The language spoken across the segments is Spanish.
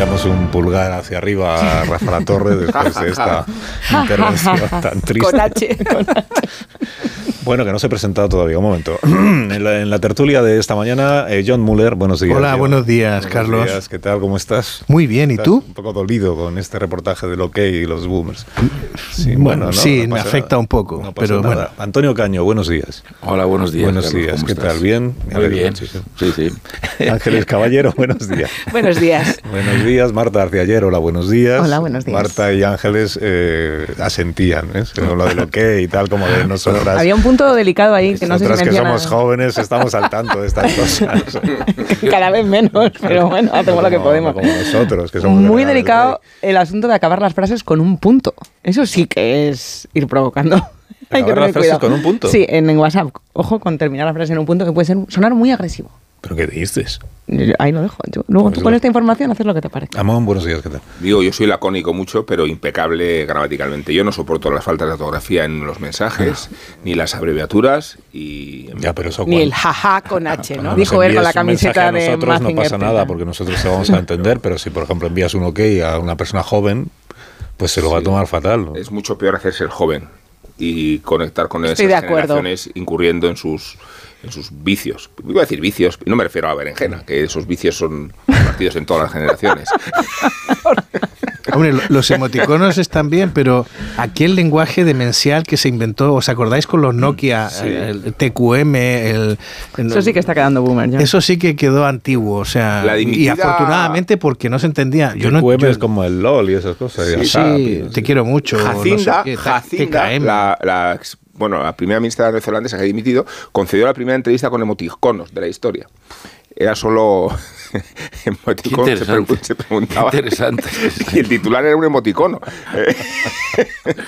enviamos un pulgar hacia arriba a Rafa La Torre después de esta intervención tan triste. Con H. Bueno, que no se ha presentado todavía. Un momento. en, la, en la tertulia de esta mañana, eh, John Muller, buenos días. Hola, John. buenos días, Buenos Carlos. días, ¿Qué tal? ¿Cómo estás? Muy bien, ¿y Estás tú? Un poco dolido con este reportaje del OK y los boomers. Sí, Bueno, ¿no? sí, No me afecta un poco, No pero nada. Antonio Caño, buenos días. Hola, buenos días. buenos Carlos, días. ¿cómo ¿Qué estás? tal? ¿Bien? Me Muy alegro bien. muchísimo. Sí, sí. Ángeles Caballero, buenos días. Buenos días. Buenos días, Marta Arciayer, hola, buenos días. Hola, buenos días. Marta y Ángeles eh, asentían, ¿eh? Con lo de lo que y tal, como de nosotras. Había un punto delicado ahí que no sé si que menciona- somos jóvenes estamos al tanto de estas cosas. Cada vez menos, pero bueno, hacemos lo que podemos. Como nosotros, que somos Muy delicado el asunto de acabar las frases con un punto. Eso sí que es ir provocando. Hay que ¿Acabar las frases cuidado. con un punto? Sí, en, en WhatsApp. Ojo con terminar la frase en un punto que puede ser, sonar muy agresivo. ¿Pero qué dices? Ahí lo dejo. Yo- luego Pues tú con esta información haces lo que te parezca. Amón, buenos días, ¿qué tal? Digo, yo soy lacónico mucho, pero impecable gramaticalmente. Yo no soporto las faltas de ortografía en los mensajes, ni las abreviaturas y... Ya, pero eso Ni el jaja con H, ¿no? Dijo él con la camiseta a de nosotros no pasa nada porque nosotros te vamos a entender, pero si por ejemplo envías un OK a una persona joven, pues se lo va a tomar fatal. ¿no? Es mucho peor hacerse el joven y conectar con Estoy esas de acuerdo. generaciones incurriendo en sus en sus vicios. Iba a decir vicios, y no me refiero a berenjena, que esos vicios son partidos en todas las generaciones. Hombre, lo- los emoticonos están bien, pero aquel lenguaje demencial que se inventó, ¿os acordáis con los Nokia, el TQM, el, Eso sí que está quedando boomer. ya. Eso sí que quedó antiguo, o sea, La y afortunadamente porque no se entendía. Yo el no, yo- es como el LOL y esas cosas. sí, te quiero mucho. no Jacinda, sé qué, ta- Jacinda, TKM. la, la ex- bueno, la primera ministra neozelandesa que ha dimitido, concedió la primera entrevista con emoticonos de la historia. Era solo emoticono, se, interesante. pregun- se preguntaba. Qué interesante. Y el titular era un emoticono.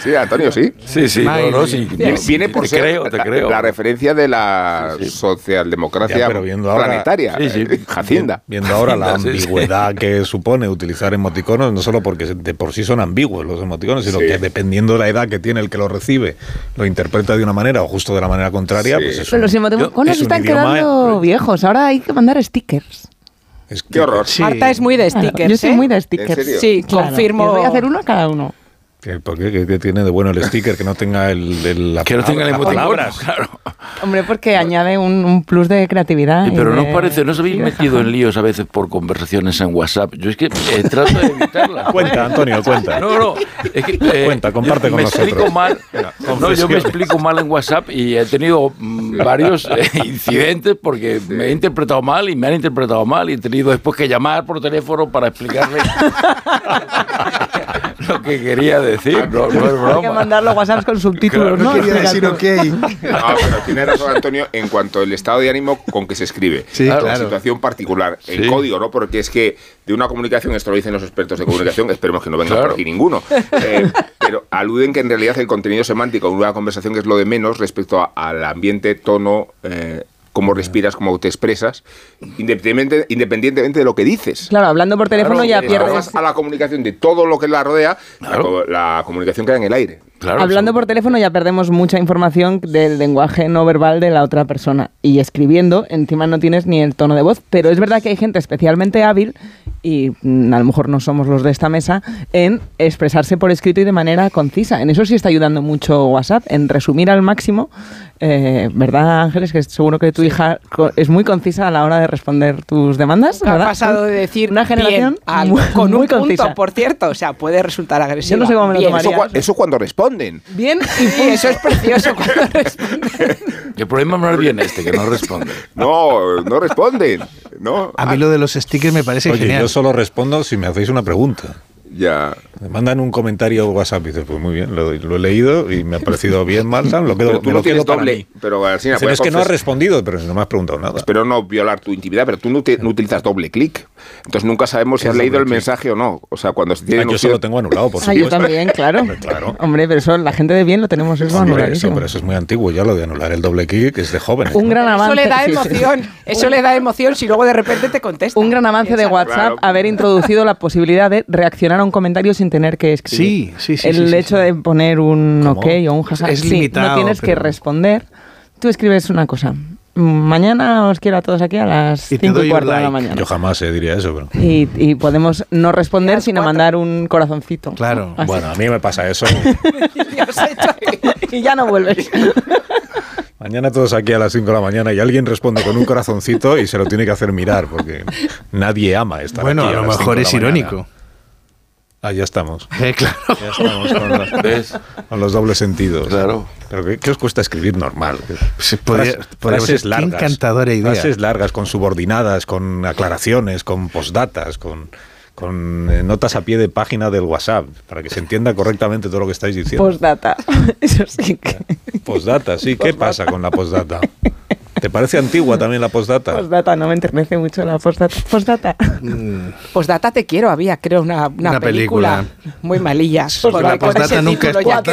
Sí, Antonio, sí. Sí, sí, no, no, sí. Viene, no, viene por te ser creo, te la, creo. la referencia de la Sí, sí. socialdemocracia Ya, pero viendo ahora- planetaria, Sí, sí. eh, Jacinda. Viendo ahora la Sí, sí. ambigüedad que supone utilizar emoticonos, no solo porque de por sí son ambiguos los emoticonos, sino Sí. que dependiendo de la edad que tiene el que lo recibe, lo interpreta de una manera o justo de la manera contraria, Sí. pues es Pero un- los emoticonos es están idioma- quedando viejos. Ahora hay que mandar stickers. Es Qué horror. Sí. Marta es muy de Claro, stickers. yo soy ¿eh? muy de stickers. serio? Sí, Claro, confirmo. voy a hacer uno a cada uno. Que- ¿Por qué? ¿Qué- qué tiene de bueno el sticker que no tenga el, el- la Que no tenga el palabras? claro. Hombre, porque añade un, un plus de creatividad. Sí, pero ¿no de- os parece? ¿No os habéis metido en líos a veces por conversaciones en WhatsApp? Yo es que eh, trato de evitarlas. Cuenta, Antonio, cuenta. No, no, es que eh, Cuenta, comparte con me nosotros. explico mal. No, yo me explico mal en WhatsApp y he tenido mm, varios eh, incidentes porque me he interpretado mal y me han interpretado mal y he tenido después que llamar por teléfono para explicarle lo que quería decir. No, no es Hay que broma. mandar los WhatsApps con subtítulos, Claro, ¿no? Quería decir ok. No, pero tiene razón Antonio en cuanto al estado de ánimo con que se escribe. Sí, La claro. situación particular. En Sí. código, ¿no? Porque es que de una comunicación, esto lo dicen los expertos de comunicación, esperemos que no venga Claro. por aquí ninguno, eh, pero aluden que en realidad el contenido semántico de una conversación que es lo de menos respecto a- al ambiente, tono, eh, cómo respiras, cómo te expresas, independientemente, independientemente de lo que dices. Claro, hablando por teléfono Claro, ya le pierdes. a la comunicación de todo lo que la rodea, la Claro. la, comunicación queda en el aire. Claro, Hablando sí. por teléfono ya perdemos mucha información del lenguaje no verbal de la otra persona. Y escribiendo, encima no tienes ni el tono de voz. Pero es verdad que hay gente especialmente hábil, y mm, a lo mejor no somos los de esta mesa, en expresarse por escrito y de manera concisa. En eso sí está ayudando mucho WhatsApp, en resumir al máximo. eh, ¿Verdad, Ángeles? Que seguro que tu hija co- es muy concisa a la hora de responder tus demandas. Ha ¿verdad? pasado de decir una generación bien algo, muy- con muy un punto, concisa. por cierto. O sea, puede resultar agresivo. Yo no sé cómo me lo tomaría. Eso, eso cuando responden. Bien y eso es precioso cuando responde. El problema no es bien este, que no responde. No, no responden. No. A mí lo de los stickers me parece Oye, genial. yo solo respondo si me hacéis una pregunta. Ya. Me mandan un comentario WhatsApp y dices, pues muy bien, lo, lo he leído y me ha parecido bien, mal, tal, lo quedo, Pero tú me no lo quedo para doble. mí. Pero Alsina, Dicen, voy a es que no has respondido, pero no me has preguntado nada. Espero no violar tu intimidad, pero tú no, te- no utilizas doble clic. Entonces nunca sabemos si ¿Qué has leído el mensaje o no. O sea, cuando se Ah, tiene yo eso lo tengo anulado, por Ah, supuesto. yo también, claro. Hombre, claro. Hombre, pero eso, la gente de bien lo tenemos eso Hombre, eso, pero eso es muy antiguo ya, lo de anular el doble clic es de jóvenes. Un ¿no? gran Eso avance. le da sí, sí. emoción. Eso le da emoción si luego de repente te contesta. Un gran avance de. WhatsApp Claro. haber introducido la posibilidad de reaccionar a un comentario sin tener que escribir. Sí, sí, sí, El sí, sí, hecho sí. de poner un ¿Cómo? ok o un jaja. Es sí, limitado, No tienes que pero- responder. Tú escribes una cosa. Mañana os quiero a todos aquí a las Y te 5 doy y un cuarto de la like. mañana. Yo jamás eh, diría eso, pero... Y, y podemos no responder, A sino cuatro. mandar un corazoncito. Claro. Así. Bueno, a mí me pasa eso. y ya no vuelves. Mañana todos aquí a las 5 de la mañana y alguien responde con un corazoncito y se lo tiene que hacer mirar porque nadie ama estar Bueno, aquí a lo mejor 5 de es la mañana. Ah, ya estamos. Eh, claro. Ya estamos con los, ¿Ves? con los dobles sentidos. Claro. Pero ¿qué, qué os cuesta escribir normal? Se podría- Frase- podría frases ser, qué largas. encantadora idea. Frases largas, con subordinadas, con aclaraciones, con postdatas, con, con eh, notas a pie de página del WhatsApp, para que se entienda correctamente todo lo que estáis diciendo. Postdata. Eso sí que. Postdata, sí. ¿Qué pasa con la postdata? ¿Te parece antigua también la postdata? Postdata, no me enternece mucho la postdata. Postdata. Postdata te quiero, había, creo, una, una, Una película, película. muy malilla. Porque la postdata nunca es postdata.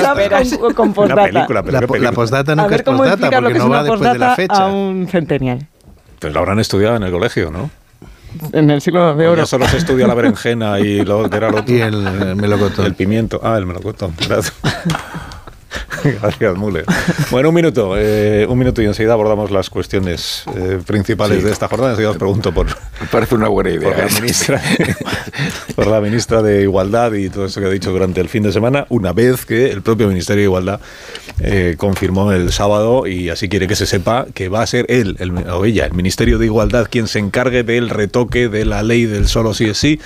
con, con Una postdata. película, pero La, ¿qué po- la postdata A nunca ver es postdata porque no va una después de la fecha. a un centennial. Pues lo habrán estudiado en el colegio, ¿no? En el siglo de oro. Ya solo se estudia la berenjena y lo que era lo otro. Y el, melocotón. El pimiento. Ah, el melocotón. Gracias. Mule. Bueno, un minuto. eh, un minuto y enseguida abordamos las cuestiones eh, principales Sí. de esta jornada. Enseguida os pregunto por, Me parece una buena idea. por, la ¿eh? ministra, por la ministra de Igualdad y todo eso que ha dicho durante el fin de semana, una vez que el propio Ministerio de Igualdad eh, confirmó el sábado y así quiere que se sepa que va a ser él el- o ella, el Ministerio de Igualdad, quien se encargue del retoque de la ley del solo sí es sí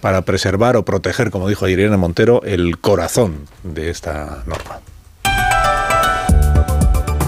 para preservar o proteger, como dijo Irene Montero, el corazón de esta norma.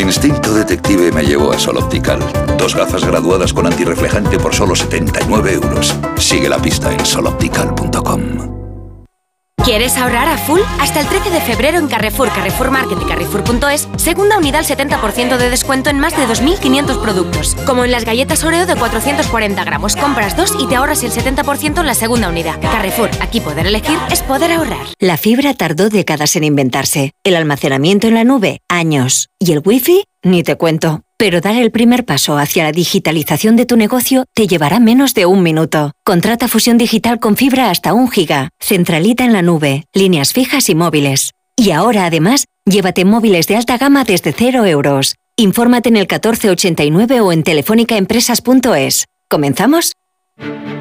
Instinto detective me llevó a Sol Optical. Dos gafas graduadas con antirreflejante por solo 79 euros. Sigue la pista en soloptical.com. ¿Quieres ahorrar a full? Hasta el 13 de febrero en Carrefour, Carrefour Market y Carrefour.es, segunda unidad al 70% de descuento en más de 2.500 productos. Como en las galletas Oreo de 440 gramos. Compras dos y te ahorras el 70% en la segunda unidad. Carrefour, aquí poder elegir es poder ahorrar. La fibra tardó décadas en inventarse. El almacenamiento en la nube, años. Y el wifi, ni te cuento. Pero dar el primer paso hacia la digitalización de tu negocio te llevará menos de un minuto. Contrata fusión digital con fibra hasta un giga, centralita en la nube, líneas fijas y móviles. Y ahora, además, llévate móviles de alta gama desde cero euros. Infórmate en el 1489 o en telefónicaempresas.es. ¿Comenzamos?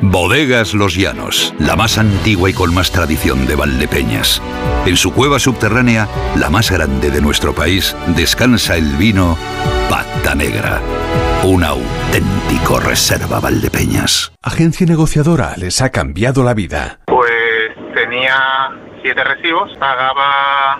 Bodegas Los Llanos, la más antigua y con más tradición de Valdepeñas. En su cueva subterránea, la más grande de nuestro país, descansa el vino Pata Negra. Un auténtico reserva Valdepeñas. Agencia negociadora les ha cambiado la vida. Pues tenía siete recibos, pagaba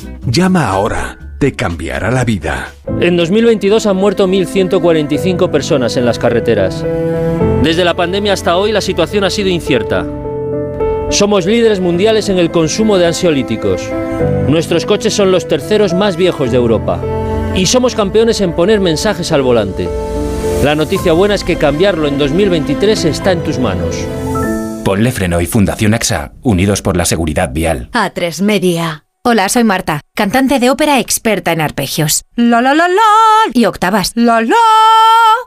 Llama ahora. Te cambiará la vida. En 2022 han muerto 1.145 personas en las carreteras. Desde la pandemia hasta hoy la situación ha sido incierta. Somos líderes mundiales en el consumo de ansiolíticos. Nuestros coches son los terceros más viejos de Europa. Y somos campeones en poner mensajes al volante. La noticia buena es que cambiarlo en 2023 está en tus manos. Ponle Freno y Fundación AXA, unidos por la seguridad vial. A3 Media. Hola, soy Marta, cantante de ópera experta en arpegios. La la la la y octavas. La la.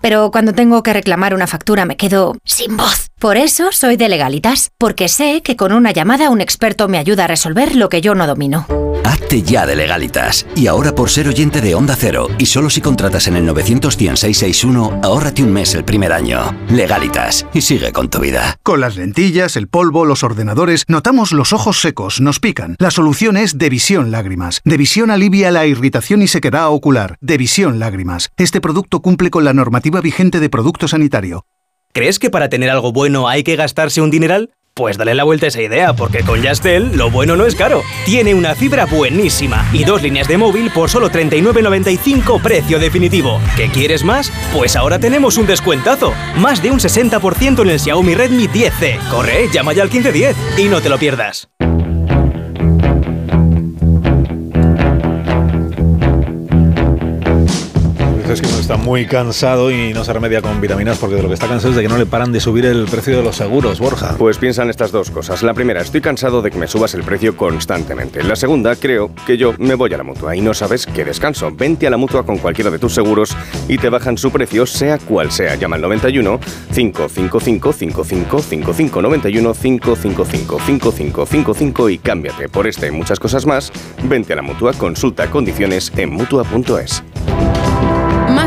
Pero cuando tengo que reclamar una factura me quedo sin voz. Por eso soy de Legalitas, porque sé que con una llamada un experto me ayuda a resolver lo que yo no domino. Hazte ya de Legalitas. Y ahora por ser oyente de Onda Cero y solo si contratas en el 91661, ahórrate un mes el primer año. Legalitas y sigue con tu vida. Con las lentillas, el polvo, los ordenadores, notamos los ojos secos, nos pican. La solución es Devisión Lágrimas. Devisión alivia la irritación y sequedad ocular. Devisión Lágrimas. Este producto cumple con la normativa vigente de producto sanitario. ¿Crees que para tener algo bueno hay que gastarse un dineral? Pues dale la vuelta a esa idea, porque con Yastel lo bueno no es caro. Tiene una fibra buenísima y dos líneas de móvil por solo 39.95 precio definitivo. ¿Qué quieres más? Pues ahora tenemos un descuentazo. Más de un 60% en el Xiaomi Redmi 10C. Corre, llama ya al 1510 y no te lo pierdas. Es que uno está muy cansado y no se remedia con vitaminas porque de lo que está cansado es de que no le paran de subir el precio de los seguros, Borja. Pues piensan estas dos cosas. La primera, estoy cansado de que me subas el precio constantemente. La segunda, creo que yo me voy a la mutua y no sabes qué descanso. Vente a la mutua con cualquiera de tus seguros y te bajan su precio, sea cual sea. Llama al 91 555 5555 91 555 5555 y cámbiate por este y muchas cosas más. Vente a la mutua, consulta condiciones en mutua.es.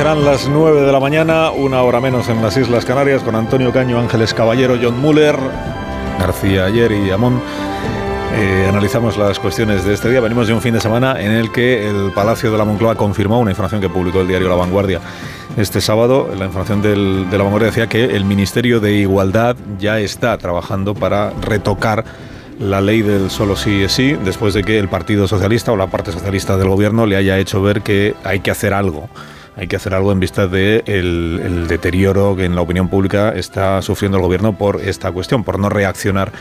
Serán las nueve de la mañana, una hora menos en las Islas Canarias, con Antonio Caño, Ángeles Caballero, John Muller, García Ayer y Amón. Eh, analizamos las cuestiones de este día. Venimos de un fin de semana en el que el Palacio de la Moncloa confirmó una información que publicó el diario La Vanguardia este sábado. La información del- de La Vanguardia decía que el Ministerio de Igualdad ya está trabajando para retocar la ley del solo sí es sí, después de que el Partido Socialista o la parte socialista del gobierno le haya hecho ver que hay que hacer algo. Hay que hacer algo en vista del de el, deterioro que en la opinión pública está sufriendo el gobierno por esta cuestión, por no reaccionar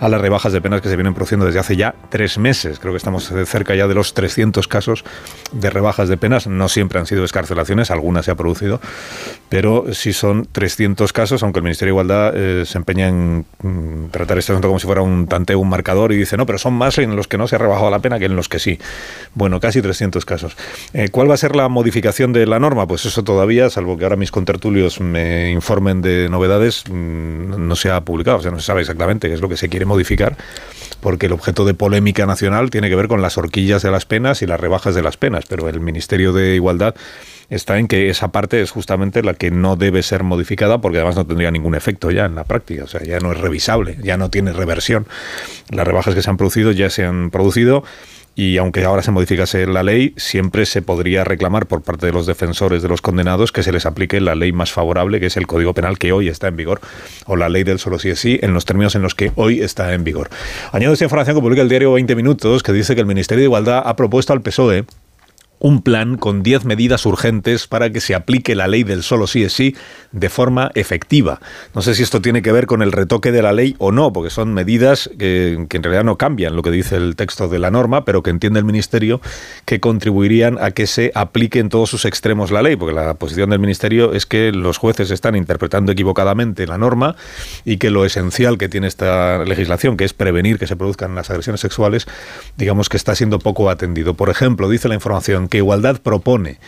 a las rebajas de penas que se vienen produciendo desde hace ya tres meses. Creo que estamos cerca ya de los 300 casos de rebajas de penas. No siempre han sido escarcelaciones, algunas se ha producido, pero sí son 300 casos, aunque el Ministerio de Igualdad eh, se empeña en mm, tratar este asunto como si fuera un tanteo, un marcador, y dice, no, pero son más en los que no se ha rebajado la pena que en los que sí. Bueno, casi 300 casos. Eh, ¿Cuál va a ser la modificación de la norma? Pues eso todavía, salvo que ahora mis contertulios me informen de novedades, mm, no se ha publicado, o sea, no se sabe exactamente qué es lo que se quiere modificar, porque el objeto de polémica nacional tiene que ver con las horquillas de las penas y las rebajas de las penas, pero el Ministerio de Igualdad está en que esa parte es justamente la que no debe ser modificada porque además no tendría ningún efecto ya en la práctica, o sea, ya no es revisable, ya no tiene reversión. Las rebajas que se han producido ya se han producido y aunque ahora se modificase la ley, siempre se podría reclamar por parte de los defensores de los condenados que se les aplique la ley más favorable, que es el Código Penal que hoy está en vigor, o la ley del solo sí es sí, en los términos en los que hoy está en vigor. Añado esta información que publica el diario 20 Minutos, que dice que el Ministerio de Igualdad ha propuesto al PSOE un plan con 10 medidas urgentes para que se aplique la ley del solo sí es sí de forma efectiva. No sé si esto tiene que ver con el retoque de la ley o no, porque son medidas que, que en realidad no cambian lo que dice el texto de la norma, pero que entiende el Ministerio que contribuirían a que se aplique en todos sus extremos la ley, porque la posición del Ministerio es que los jueces están interpretando equivocadamente la norma y que lo esencial que tiene esta legislación, que es prevenir que se produzcan las agresiones sexuales, digamos que está siendo poco atendido. Por ejemplo, dice la información que Igualdad propone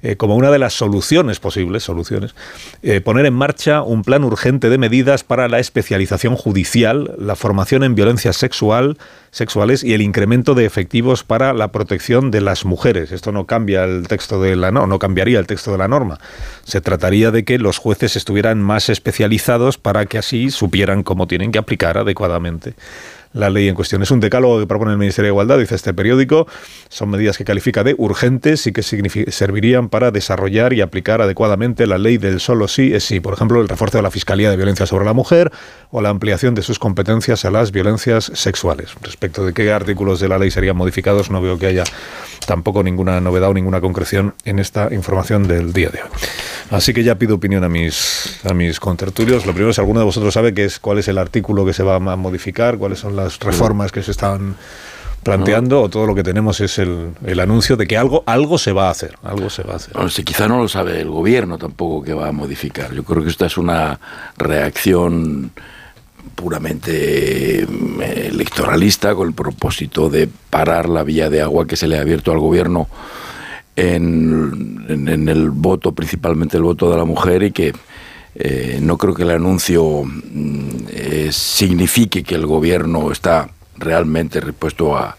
eh, como una de las soluciones posibles, soluciones, eh, poner en marcha un plan urgente de medidas para la especialización judicial, la formación en violencia sexual, sexuales y el incremento de efectivos para la protección de las mujeres. Esto no cambia el texto de la no, no cambiaría el texto de la norma. Se trataría de que los jueces estuvieran más especializados para que así supieran cómo tienen que aplicar adecuadamente la ley en cuestión. Es un decálogo que propone el Ministerio de Igualdad, dice este periódico. Son medidas que califica de urgentes y que servirían para desarrollar y aplicar adecuadamente la ley del solo sí es sí. Por ejemplo, el refuerzo de la Fiscalía de Violencia sobre la Mujer o la ampliación de sus competencias a las violencias sexuales. Respecto de qué artículos de la ley serían modificados, no veo que haya tampoco ninguna novedad o ninguna concreción en esta información del día de hoy. Así que ya pido opinión a mis, a mis contertulios. Lo primero, si alguno de vosotros sabe qué es, cuál es el artículo que se va a modificar, cuáles son las reformas que se están planteando o todo lo que tenemos es el, el, anuncio de que algo algo se va a hacer algo se va a hacer no, si quizá no lo sabe el gobierno tampoco que va a modificar yo creo que esta es una reacción puramente mm, electoralista con el propósito de parar la vía de agua que se le ha abierto al gobierno en, el voto principalmente el voto de la mujer y que eh, no creo que el anuncio mm, signifique que el gobierno está realmente dispuesto a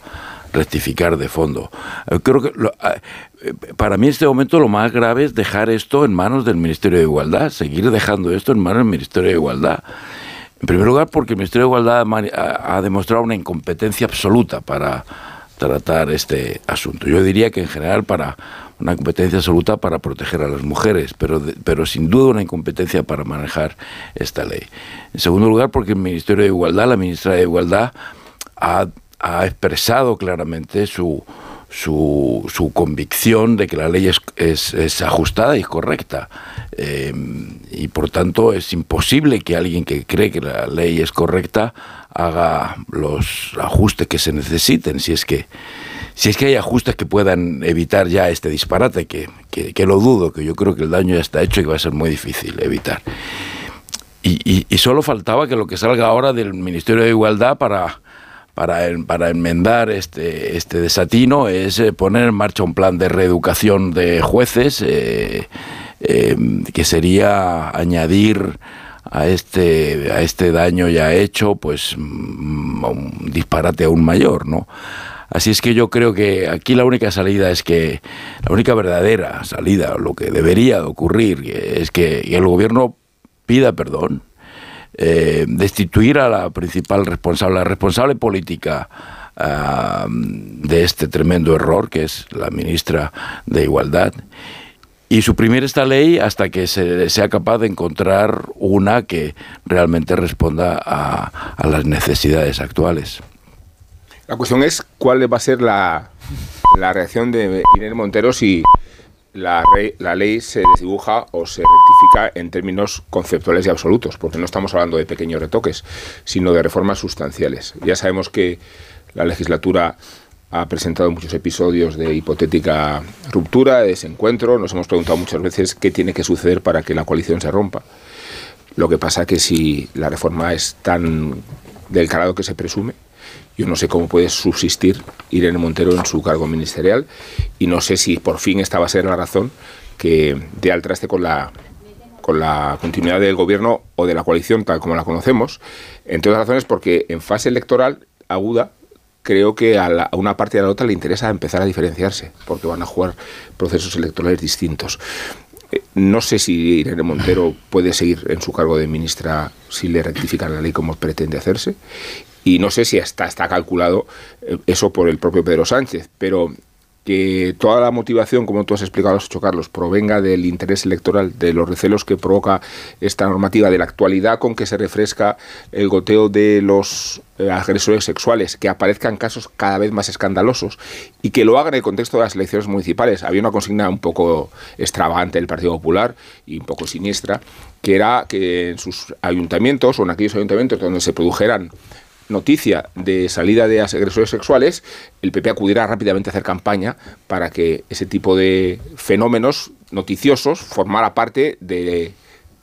rectificar de fondo. Eh, creo que eh, para mí en este momento lo más grave es dejar esto en manos del Ministerio de Igualdad, seguir dejando esto en manos del Ministerio de Igualdad. En primer lugar, porque el Ministerio de Igualdad ha demostrado una incompetencia absoluta para tratar este asunto. Yo diría que en general para una competencia absoluta para proteger a las mujeres, pero, pero sin duda una incompetencia para manejar esta ley. En segundo lugar, porque el Ministerio de Igualdad, la ministra de Igualdad, ha, expresado claramente su, su, su, convicción de que la ley es, es, ajustada y correcta. Eh, y por tanto es imposible que alguien que cree que la ley es correcta haga los ajustes que se necesiten, si es que si es que hay ajustes que puedan evitar ya este disparate, que, que, lo dudo, que yo creo que el daño ya está hecho y va a ser muy difícil evitar. Y, y, solo faltaba que lo que salga ahora del Ministerio de Igualdad para, para, para enmendar este, este desatino es eh, poner en marcha un plan de reeducación de jueces, eh, eh, que sería añadir a este, a este daño ya hecho, pues mm, un disparate aún mayor, ¿no? Así es que yo creo que aquí la única salida es que, la única verdadera salida, lo que debería ocurrir, es que el gobierno pida perdón, eh, destituir a la principal responsable, la responsable política ah, de este tremendo error, que es la ministra de Igualdad, y suprimir esta ley hasta que se sea capaz de encontrar una que realmente responda a, a las necesidades actuales. La cuestión es cuál va a ser la, reacción de Irene Montero si la, la, ley se desdibuja o se rectifica en términos conceptuales y absolutos, porque no estamos hablando de pequeños retoques, sino de reformas sustanciales. Ya sabemos que la legislatura ha presentado muchos episodios de hipotética ruptura, de desencuentro. Nos hemos preguntado muchas veces qué tiene que suceder para que la coalición se rompa. Lo que pasa que si la reforma es tan del calado que se presume, yo no sé cómo puede subsistir Irene Montero en su cargo ministerial y no sé si por fin esta va a ser la razón que dé al traste con la con la continuidad del gobierno o de la coalición tal como la conocemos, entre otras razones porque en fase electoral aguda creo que a, una parte y a la otra le interesa empezar a diferenciarse, porque van a jugar procesos electorales distintos. Eh, no sé si Irene Montero puede seguir en su cargo de ministra si le rectifican la ley como pretende hacerse y no sé si está, está calculado eh, eso por el propio Pedro Sánchez, pero que toda la motivación, como tú has explicado, Carlos, provenga del interés electoral, de los recelos que provoca esta normativa, de la actualidad con que se refresca el goteo de los eh, agresores sexuales, que aparezcan casos cada vez más escandalosos y que lo hagan en el contexto de las elecciones municipales. Había una consigna un poco extravagante del Partido Popular y un poco siniestra, que era que en sus ayuntamientos o en aquellos ayuntamientos donde se produjeran noticia de salida de agresores sexuales, el PP acudirá rápidamente a hacer campaña para que ese tipo de fenómenos noticiosos formara parte de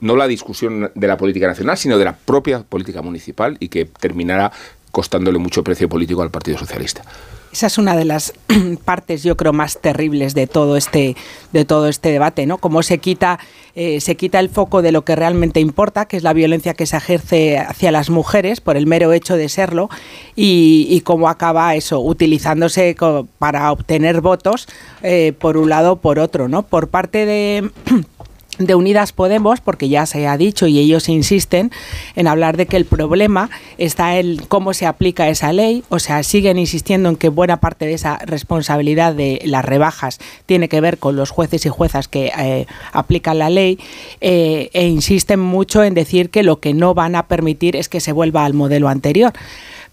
no la discusión de la política nacional, sino de la propia política municipal y que terminara costándole mucho precio político al Partido Socialista. Esa es una de las partes, yo creo, más terribles de todo este, de todo este debate, ¿no? Cómo se quita, eh, se quita el foco de lo que realmente importa, que es la violencia que se ejerce hacia las mujeres por el mero hecho de serlo, y, cómo acaba eso, utilizándose para obtener votos eh, por un lado o por otro, ¿no? Por parte de de Unidas Podemos, porque ya se ha dicho y ellos insisten en hablar de que el problema está en cómo se aplica esa ley, o sea, siguen insistiendo en que buena parte de esa responsabilidad de las rebajas tiene que ver con los jueces y juezas que eh, aplican la ley, eh, e insisten mucho en decir que lo que no van a permitir es que se vuelva al modelo anterior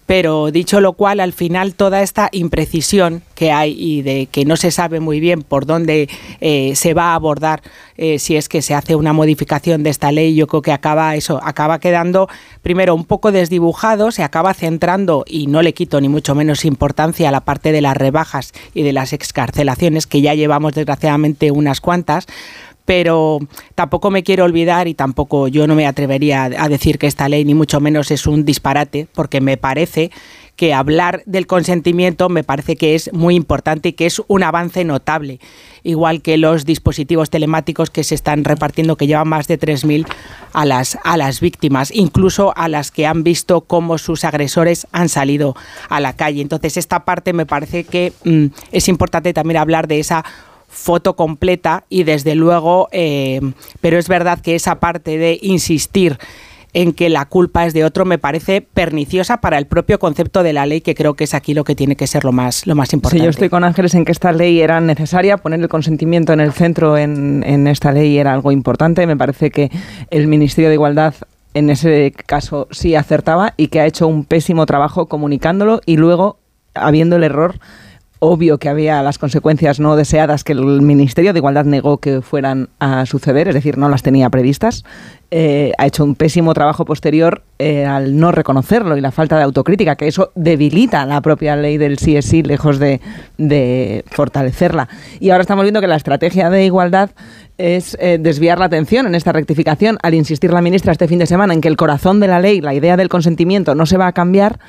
pero dicho lo cual, al final toda esta imprecisión que hay y de que no se sabe muy bien por dónde eh, se va a abordar eh, si es que se hace una modificación de esta ley, yo creo que acaba eso, acaba quedando primero un poco desdibujado, se acaba centrando y no le quito ni mucho menos importancia a la parte de las rebajas y de las excarcelaciones que ya llevamos desgraciadamente unas cuantas, pero tampoco me quiero olvidar y tampoco yo no me atrevería a decir que esta ley ni mucho menos es un disparate, porque me parece que hablar del consentimiento me parece que es muy importante y que es un avance notable, igual que los dispositivos telemáticos que se están repartiendo, que llevan más de 3.000 a las, a las víctimas, incluso a las que han visto cómo sus agresores han salido a la calle. Entonces, esta parte me parece que mm, es importante también hablar de esa foto completa y desde luego, eh, pero es verdad que esa parte de insistir en que la culpa es de otro me parece perniciosa para el propio concepto de la ley, que creo que es aquí lo que tiene que ser lo más, lo más importante. Sí, yo estoy con Ángeles en que esta ley era necesaria, poner el consentimiento en el centro en, en esta ley era algo importante. Me parece que el Ministerio de Igualdad en ese caso sí acertaba y que ha hecho un pésimo trabajo comunicándolo y luego, habiendo el error, obvio que había las consecuencias no deseadas que el Ministerio de Igualdad negó que fueran a suceder, es decir, no las tenía previstas. Eh, ha hecho un pésimo trabajo posterior eh, al no reconocerlo y la falta de autocrítica, que eso debilita la propia ley del sí es sí, lejos de, fortalecerla. Y ahora estamos viendo que la estrategia de igualdad es eh, desviar la atención en esta rectificación al insistir la ministra este fin de semana en que el corazón de la ley, la idea del consentimiento, no se va a cambiar,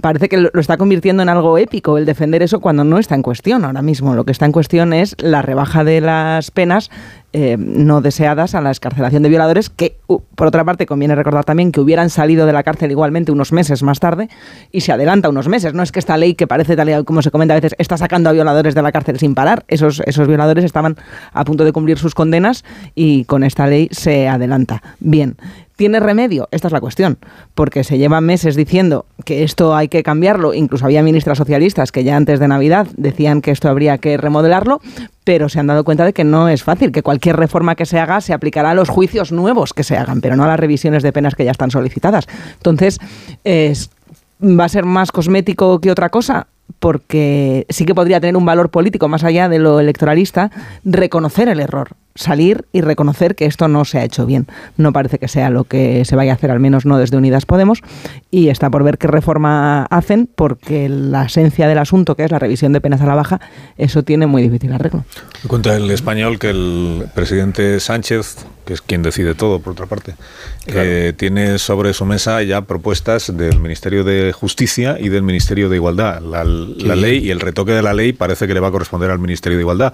parece que lo está convirtiendo en algo épico el defender eso cuando no está en cuestión ahora mismo. Lo que está en cuestión es la rebaja de las penas eh, no deseadas a la escarcelación de violadores, que por otra parte conviene recordar también que hubieran salido de la cárcel igualmente unos meses más tarde y se adelanta unos meses. No es que esta ley que parece tal como se comenta a veces está sacando a violadores de la cárcel sin parar. Esos, esos violadores estaban a punto de cumplir sus condenas y con esta ley se adelanta. Bien. ¿Tiene remedio? Esta es la cuestión, porque se llevan meses diciendo que esto hay que cambiarlo, incluso había ministras socialistas que ya antes de Navidad decían que esto habría que remodelarlo, pero se han dado cuenta de que no es fácil, que cualquier reforma que se haga se aplicará a los juicios nuevos que se hagan, pero no a las revisiones de penas que ya están solicitadas. Entonces, ¿va a ser más cosmético que otra cosa? porque sí que podría tener un valor político más allá de lo electoralista, reconocer el error, salir y reconocer que esto no se ha hecho bien. No parece que sea lo que se vaya a hacer, al menos no desde Unidas Podemos, y está por ver qué reforma hacen, porque la esencia del asunto, que es la revisión de penas a la baja, eso tiene muy difícil arreglo. Cuenta el español que el presidente Sánchez, que es quien decide todo, por otra parte, eh, tiene sobre su mesa ya propuestas del Ministerio de Justicia y del Ministerio de Igualdad. La, la ley y el retoque de la ley parece que le va a corresponder al Ministerio de Igualdad.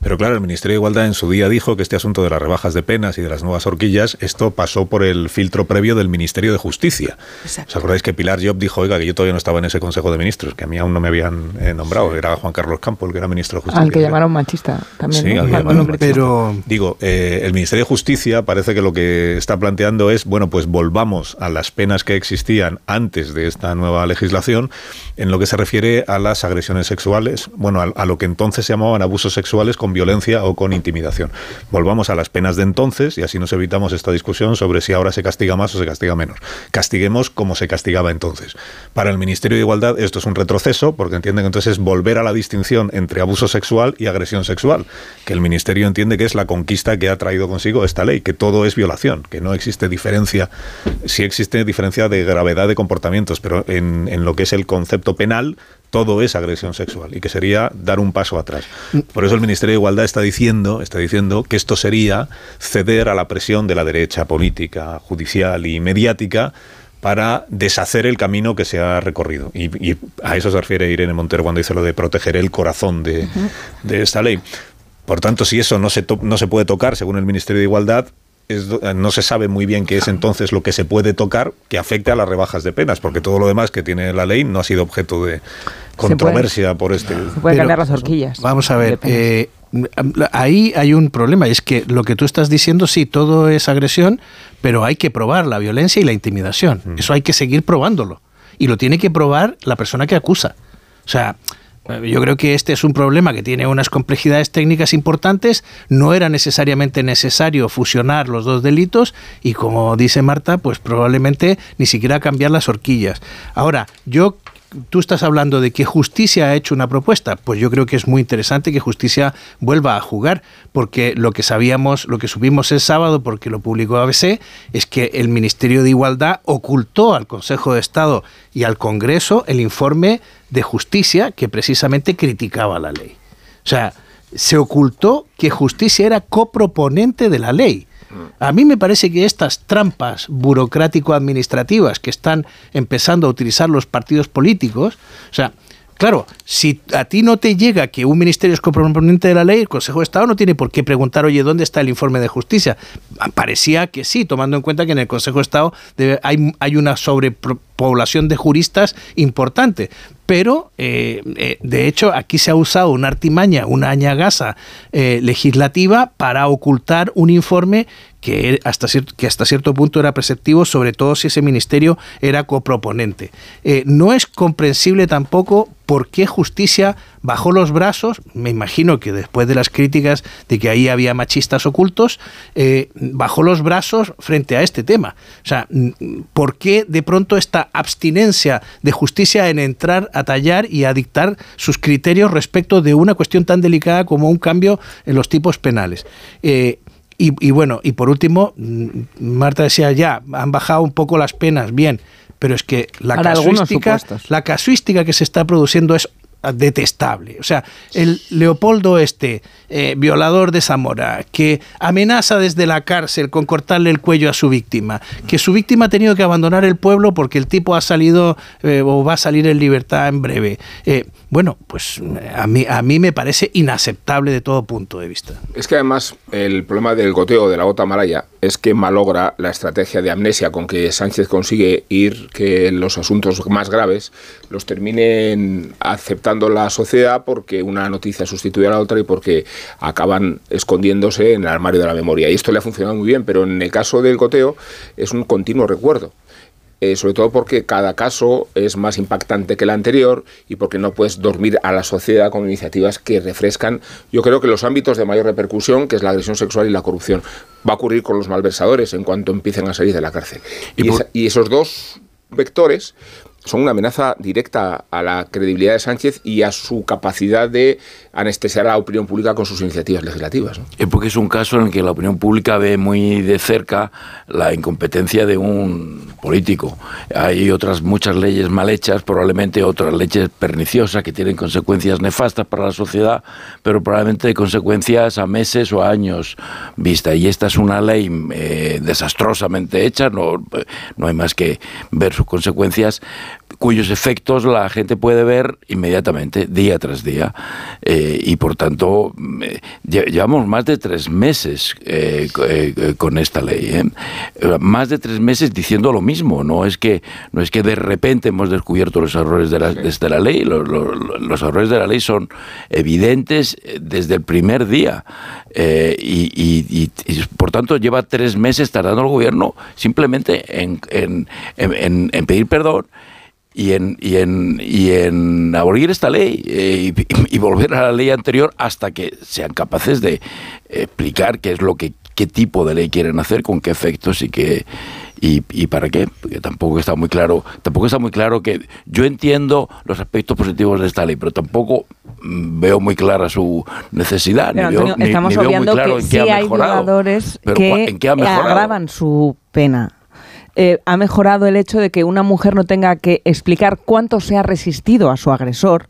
Pero claro, el Ministerio de Igualdad en su día dijo que este asunto de las rebajas de penas y de las nuevas horquillas, esto pasó por el filtro previo del Ministerio de Justicia. ¿Os acordáis que Pilar Job dijo, oiga, que yo todavía no estaba en ese Consejo de Ministros, que a mí aún no me habían eh, nombrado, era Juan Carlos Campo, el que era ministro de Justicia. Al que llamaron machista también. Sí, pero digo, eh, el Ministerio de Justicia parece que lo que está planteando es, bueno, pues volvamos a las penas que existían antes de esta nueva legislación en lo que se refiere a las agresiones sexuales, bueno, a, a lo que entonces se llamaban abusos sexuales con violencia o con intimidación. Volvamos a las penas de entonces y así nos evitamos esta discusión sobre si ahora se castiga más o se castiga menos. Castiguemos como se castigaba entonces. Para el Ministerio de Igualdad esto es un retroceso porque entienden que entonces es volver a la distinción entre abuso sexual y agresión sexual, que el Ministerio entiende que es la conquista que ha traído consigo esta ley, que todo es violación, que no existe diferencia, sí existe diferencia de gravedad de comportamientos, pero en, en lo que es el concepto penal todo es agresión sexual y que sería dar un paso atrás. Por eso el Ministerio de Igualdad está diciendo, está diciendo que esto sería ceder a la presión de la derecha política, judicial y mediática para deshacer el camino que se ha recorrido. Y, a eso se refiere Irene Montero cuando dice lo de proteger el corazón de, esta ley. Por tanto, si eso no se, no se puede tocar, según el Ministerio de Igualdad, es do- no se sabe muy bien qué es entonces lo que se puede tocar que afecte a las rebajas de penas, porque todo lo demás que tiene la ley no ha sido objeto de controversia por este. Se puede cambiar las horquillas. Vamos a ver, eh, ahí hay un problema, es que lo que tú estás diciendo, sí, todo es agresión, pero hay que probar la violencia y la intimidación. Eso hay que seguir probándolo. Y lo tiene que probar la persona que acusa. O sea, eh, yo creo que este es un problema que tiene unas complejidades técnicas importantes. No era necesariamente necesario fusionar los dos delitos y, como dice Marta, pues probablemente ni siquiera cambiar las horquillas. Ahora, yo tú estás hablando de que Justicia ha hecho una propuesta, pues yo creo que es muy interesante que Justicia vuelva a jugar, porque lo que sabíamos, lo que supimos el sábado, porque lo publicó ABC, es que el Ministerio de Igualdad ocultó al Consejo de Estado y al Congreso el informe de Justicia que precisamente criticaba la ley. O sea, se ocultó que Justicia era coproponente de la ley. A mí me parece que estas trampas burocrático-administrativas que están empezando a utilizar los partidos políticos, o sea, claro, si a ti no te llega que un ministerio es coproponente de la ley, el Consejo de Estado no tiene por qué preguntar, oye, ¿dónde está el informe de justicia? Parecía que sí, tomando en cuenta que en el Consejo de Estado hay, hay una sobrepoblación de juristas importante. Pero, eh, eh, de hecho, aquí se ha usado una artimaña, una añagaza eh, legislativa para ocultar un informe que hasta, cierto, que hasta cierto punto era preceptivo, sobre todo si ese ministerio era coproponente. Eh, no es comprensible tampoco por qué justicia bajó los brazos, me imagino que después de las críticas de que ahí había machistas ocultos, bajó los brazos frente a este tema. O sea, ¿por qué de pronto esta abstinencia de justicia en entrar a tallar y a dictar sus criterios respecto de una cuestión tan delicada como un cambio en los tipos penales? Eh, y, y bueno, y por último, mm, Marta decía ya, han bajado un poco las penas, bien, pero es que la casuística, la casuística que se está produciendo es detestable. O sea, el Leopoldo este, eh, violador de Zamora, que amenaza desde la cárcel con cortarle el cuello a su víctima, que su víctima ha tenido que abandonar el pueblo porque el tipo ha salido eh, o va a salir en libertad en breve. Eh, bueno, pues a mí, a mí me parece inaceptable de todo punto de vista. Es que además el problema del goteo de la gota malaya es que malogra la estrategia de amnesia con que Sánchez consigue ir que los asuntos más graves los terminen aceptando la sociedad porque una noticia sustituye a la otra y porque acaban escondiéndose en el armario de la memoria. Y esto le ha funcionado muy bien, pero en el caso del goteo es un continuo recuerdo. Eh, sobre todo porque cada caso es más impactante que el anterior y porque no puedes dormir a la sociedad con iniciativas que refrescan, yo creo que los ámbitos de mayor repercusión, que es la agresión sexual y la corrupción, va a ocurrir con los malversadores en cuanto empiecen a salir de la cárcel. Y, esa- y esos dos vectores son una amenaza directa a la credibilidad de Sánchez y a su capacidad de anestesiar a la opinión pública con sus iniciativas legislativas. Es porque es un caso en el que la opinión pública ve muy de cerca la incompetencia de un político. Hay otras muchas leyes mal hechas, probablemente otras leyes perniciosas que tienen consecuencias nefastas para la sociedad, pero probablemente consecuencias a meses o a años vista. Y esta es una ley eh, desastrosamente hecha, no, no hay más que ver sus consecuencias cuyos efectos la gente puede ver inmediatamente, día tras día. Eh, y por tanto, eh, lle- llevamos más de tres meses eh, co- con esta ley. Más de tres meses diciendo lo mismo. No es que, no es que de repente hemos descubierto los errores de la, desde la ley. Lo- lo- lo- los errores de la ley son evidentes desde el primer día. Y, y- y- y, por tanto lleva tres meses tardando el gobierno simplemente en, en- en- en- en pedir perdón y en, y en, y en abolir esta ley eh, y, y volver a la ley anterior hasta que sean capaces de explicar qué es lo que qué tipo de ley quieren hacer, con qué efectos y qué y, y para qué, porque tampoco está muy claro, tampoco está muy claro que yo entiendo los aspectos positivos de esta ley, pero tampoco mm, veo muy clara su necesidad, Pero, ni, veo, Antonio, ni- estamos ni veo muy claro que en sí qué ha hay mejorado. Pero que ¿en qué ha mejorado? agravan su pena. Eh, ha mejorado el hecho de que una mujer no tenga que explicar cuánto se ha resistido a su agresor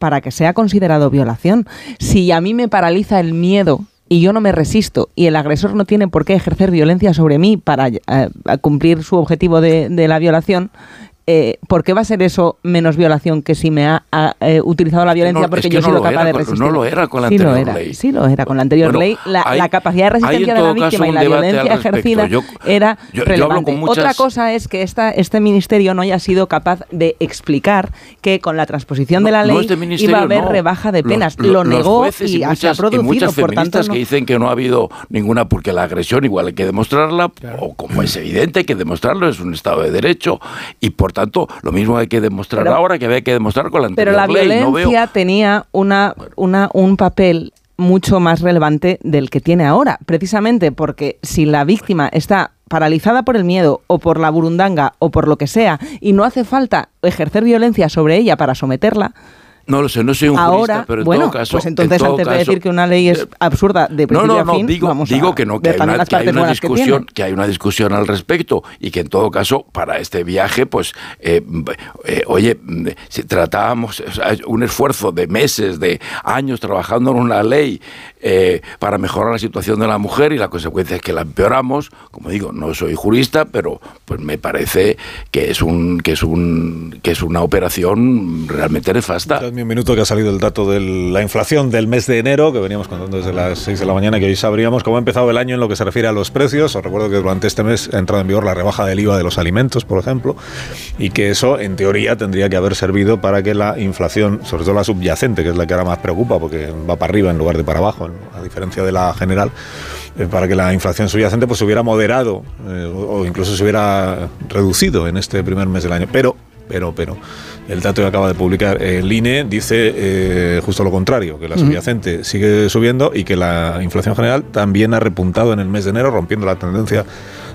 para que sea considerado violación. Si a mí me paraliza el miedo y yo no me resisto y el agresor no tiene por qué ejercer violencia sobre mí para eh, cumplir su objetivo de, de la violación, eh, ¿por qué va a ser eso menos violación que si me ha, ha, eh, utilizado la violencia no, porque es que yo he no sido lo capaz era de con- resistir? no lo era con la sí lo anterior era, ley. Sí lo era con la anterior Bueno, ley. La, hay- la capacidad de resistencia de la víctima y la violencia ejercida Yo- era yo- relevante. con muchas- Otra cosa es que esta, este ministerio no haya sido capaz de explicar que con la transposición de la No, ley este iba a haber no. rebaja de penas. lo- lo los negó y, y se ha muchas, y producido. muchas por tanto, feministas no- que dicen que no ha habido ninguna, porque la agresión igual hay que demostrarla, o como es evidente hay que demostrarlo, es un Estado de Derecho, y por tanto lo mismo hay que demostrar Pero- ahora que había que demostrar con la anterior Pero la ley. Violencia tenía una, una, un papel mucho más relevante del que tiene ahora, precisamente porque si la víctima está paralizada por el miedo o por la burundanga o por lo que sea y no hace falta ejercer violencia sobre ella para someterla, no lo sé, no soy un ahora, jurista, pero en bueno, todo caso... pues en entonces todo antes de decir que una ley es absurda de No, principio no, a no, fin, digo, vamos a digo que no, que hay, una, que hay que discusión, que hay una discusión al respecto y que en todo caso para este viaje, pues, eh, eh, oye, si tratábamos o sea, un esfuerzo de meses, de años trabajando en una ley eh, para mejorar la situación de la mujer y la consecuencia es que la empeoramos, como digo, no soy jurista, pero pues me parece que es un que es un que es una operación realmente nefasta. Dadme un minuto que ha salido el dato de la inflación del mes de enero, que veníamos contando desde las 6 de la mañana, que hoy sabríamos cómo ha empezado el año en lo que se refiere a los precios. Os recuerdo que durante este mes ha entrado en vigor la rebaja del IVA de los alimentos, por ejemplo, y que eso, en teoría, tendría que haber servido para que la inflación, sobre todo la subyacente, que es la que ahora más preocupa, porque va para arriba en lugar de para abajo, a diferencia de la general, eh, para que la inflación subyacente pues se hubiera moderado eh, o o incluso se hubiera reducido en este primer mes del año. Pero, pero, pero, el dato que acaba de publicar el INE dice eh, justo lo contrario, que la subyacente sigue subiendo y que la inflación general también ha repuntado en el mes de enero, rompiendo la tendencia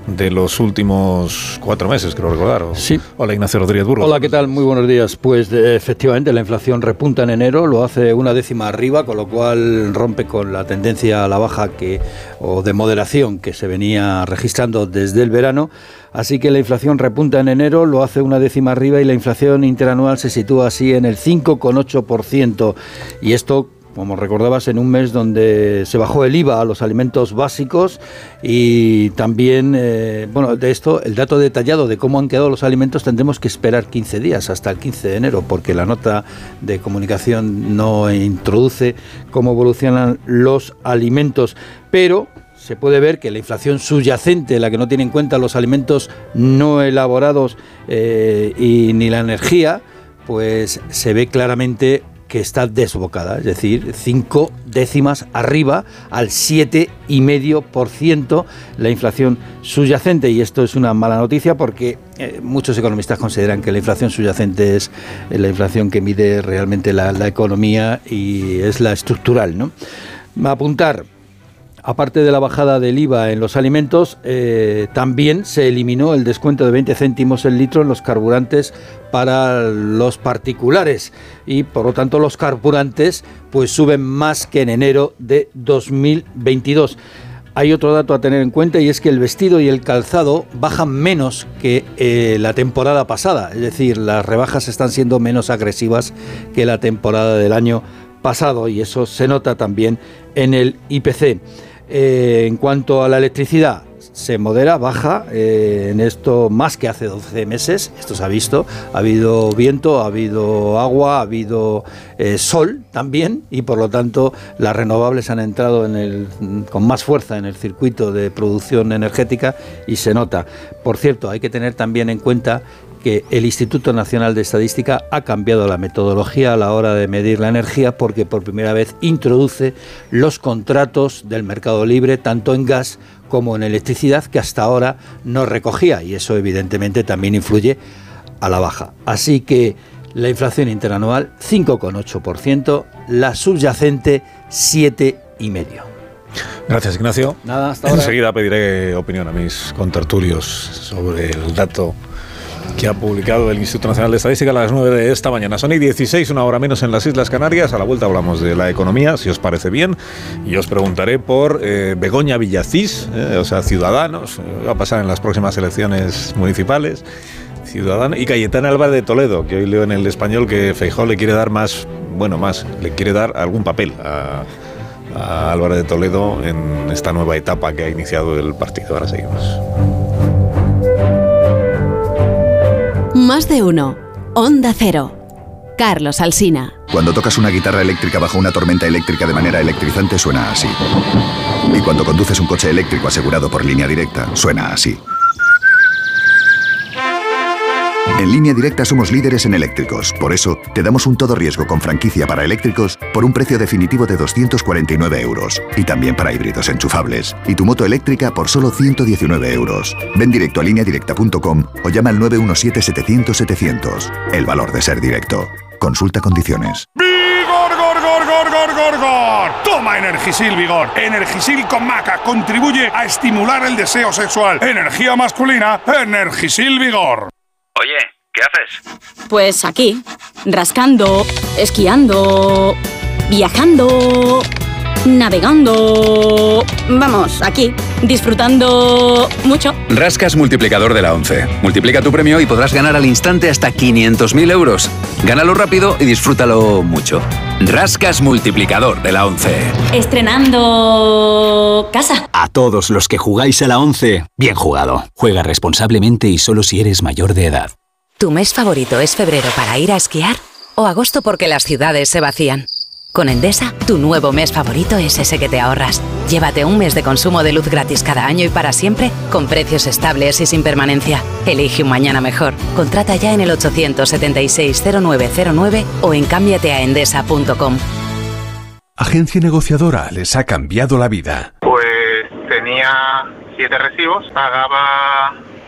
de los últimos cuatro meses, creo recordar. o- Sí. Hola Ignacio Rodríguez Burgos. Hola, ¿qué tal? Muy buenos días. Pues efectivamente la inflación repunta en enero, lo hace una décima arriba, con lo cual rompe con la tendencia a la baja que o de moderación que se venía registrando desde el verano. Así que la inflación repunta en enero, lo hace una décima arriba y la inflación interanual se sitúa así en el 5,8%. Y esto como recordabas, en un mes donde se bajó el IVA a los alimentos básicos y también, eh, bueno, de esto, el dato detallado de cómo han quedado los alimentos tendremos que esperar 15 días, hasta el 15 de enero, porque la nota de comunicación no introduce cómo evolucionan los alimentos, pero se puede ver que la inflación subyacente, la que no tiene en cuenta los alimentos no elaborados eh, y ni la energía, pues se ve claramente que está desbocada, es decir, cinco décimas arriba al 7,5% la inflación subyacente. Y esto es una mala noticia porque eh, muchos economistas consideran que la inflación subyacente es eh, la inflación que mide realmente la, la economía y es la estructural. ¿no? Apuntar Aparte de la bajada del IVA en los alimentos, eh, también se eliminó el descuento de 20 céntimos el litro en los carburantes para los particulares y por lo tanto los carburantes pues suben más que en enero de 2022. Hay otro dato a tener en cuenta y es que el vestido y el calzado bajan menos que eh, la temporada pasada, es decir, las rebajas están siendo menos agresivas que la temporada del año pasado y eso se nota también en el IPC. Eh, en cuanto a la electricidad, se modera, baja eh, en esto más que hace 12 meses, esto se ha visto, ha habido viento, ha habido agua, ha habido eh, sol también y por lo tanto las renovables han entrado en el, con más fuerza en el circuito de producción energética y se nota. Por cierto, hay que tener también en cuenta que el Instituto Nacional de Estadística ha cambiado la metodología a la hora de medir la energía porque por primera vez introduce los contratos del mercado libre tanto en gas como en electricidad que hasta ahora no recogía y eso evidentemente también influye a la baja. Así que la inflación interanual 5,8%, la subyacente 7,5%. Gracias, Ignacio. Nada, hasta ahora. Enseguida pediré opinión a mis contertulios sobre el dato que ha publicado el Instituto Nacional de Estadística a las 9 de esta mañana. Son y 16, una hora menos en las Islas Canarias. A la vuelta hablamos de la economía, si os parece bien. Y os preguntaré por eh, Begoña Villacís, eh, o sea, Ciudadanos. eh, va a pasar en las próximas elecciones municipales. Ciudadano y Cayetana Álvarez de Toledo, que hoy leo en el español que Feijó le quiere dar más, bueno, más, le quiere dar algún papel a, a Álvarez de Toledo en esta nueva etapa que ha iniciado el partido. Ahora seguimos. Más de uno. Onda Cero. Carlos Alsina. Cuando tocas una guitarra eléctrica bajo una tormenta eléctrica de manera electrizante suena así. Y cuando conduces un coche eléctrico asegurado por línea directa, suena así. En línea directa somos líderes en eléctricos. Por eso, te damos un todo riesgo con franquicia para eléctricos por un precio definitivo de 249 euros. Y también para híbridos enchufables. Y tu moto eléctrica por solo 119 euros. Ven directo a lineadirecta.com o llama al 917-700-700. El valor de ser directo. Consulta condiciones. ¡Vigor, gor, gor, gor, gor, gor, gor! Toma Energisil Vigor. Energisil con maca contribuye a estimular el deseo sexual. Energía masculina, Energisil Vigor. Oye, ¿qué haces? Pues aquí, rascando, esquiando, viajando, navegando. Vamos, aquí, disfrutando mucho. Rascas multiplicador de la 11. Multiplica tu premio y podrás ganar al instante hasta 500.000 euros. Gánalo rápido y disfrútalo mucho. Rascas multiplicador de la 11. Estrenando casa. A todos los que jugáis a la 11, bien jugado. Juega responsablemente y solo si eres mayor de edad. ¿Tu mes favorito es febrero para ir a esquiar? ¿O agosto porque las ciudades se vacían? Con Endesa, tu nuevo mes favorito es ese que te ahorras. Llévate un mes de consumo de luz gratis cada año y para siempre, con precios estables y sin permanencia. Elige un mañana mejor. Contrata ya en el 876-0909 o en cámbiateaendesa.com. Agencia negociadora les ha cambiado la vida. Pues tenía siete recibos, pagaba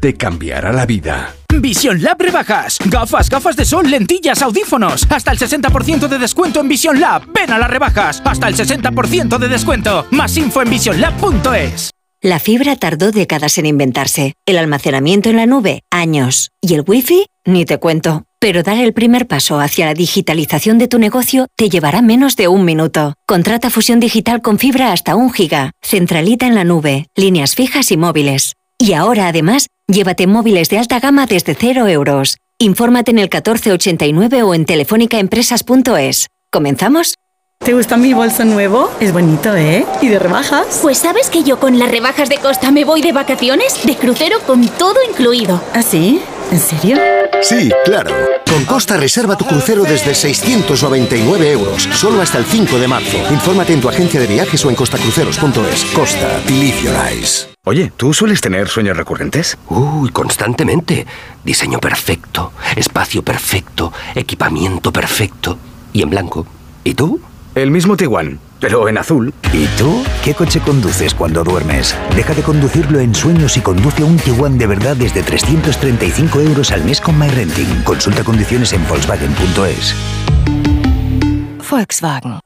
Te cambiará la vida. Vision Lab rebajas. Gafas, gafas de sol, lentillas, audífonos. Hasta el 60% de descuento en Vision Lab. Ven a las rebajas. Hasta el 60% de descuento. Más info en visionlab.es. La fibra tardó décadas en inventarse, el almacenamiento en la nube, años, y el wifi, ni te cuento. Pero dar el primer paso hacia la digitalización de tu negocio te llevará menos de un minuto. Contrata fusión digital con fibra hasta un giga, centralita en la nube, líneas fijas y móviles. Y ahora, además, llévate móviles de alta gama desde 0 euros. Infórmate en el 1489 o en telefónicaempresas.es. ¿Comenzamos? ¿Te gusta mi bolso nuevo? Es bonito, ¿eh? ¿Y de rebajas? Pues sabes que yo con las rebajas de Costa me voy de vacaciones, de crucero con todo incluido. ¿Ah, sí? ¿En serio? Sí, claro. Con Costa reserva tu crucero desde 699 euros, solo hasta el 5 de marzo. Infórmate en tu agencia de viajes o en costacruceros.es. Costa, your eyes. Oye, ¿tú sueles tener sueños recurrentes? Uy, constantemente. Diseño perfecto, espacio perfecto, equipamiento perfecto y en blanco. ¿Y tú? El mismo Tiguan, pero en azul. ¿Y tú? ¿Qué coche conduces cuando duermes? Deja de conducirlo en sueños y conduce un Tiguan de verdad desde 335 euros al mes con MyRenting. Consulta condiciones en Volkswagen.es. Volkswagen.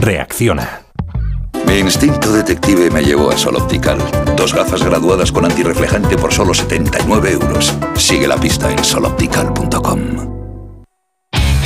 Reacciona. Mi instinto detective me llevó a Sol Optical. Dos gafas graduadas con antirreflejante por solo 79 euros. Sigue la pista en soloptical.com.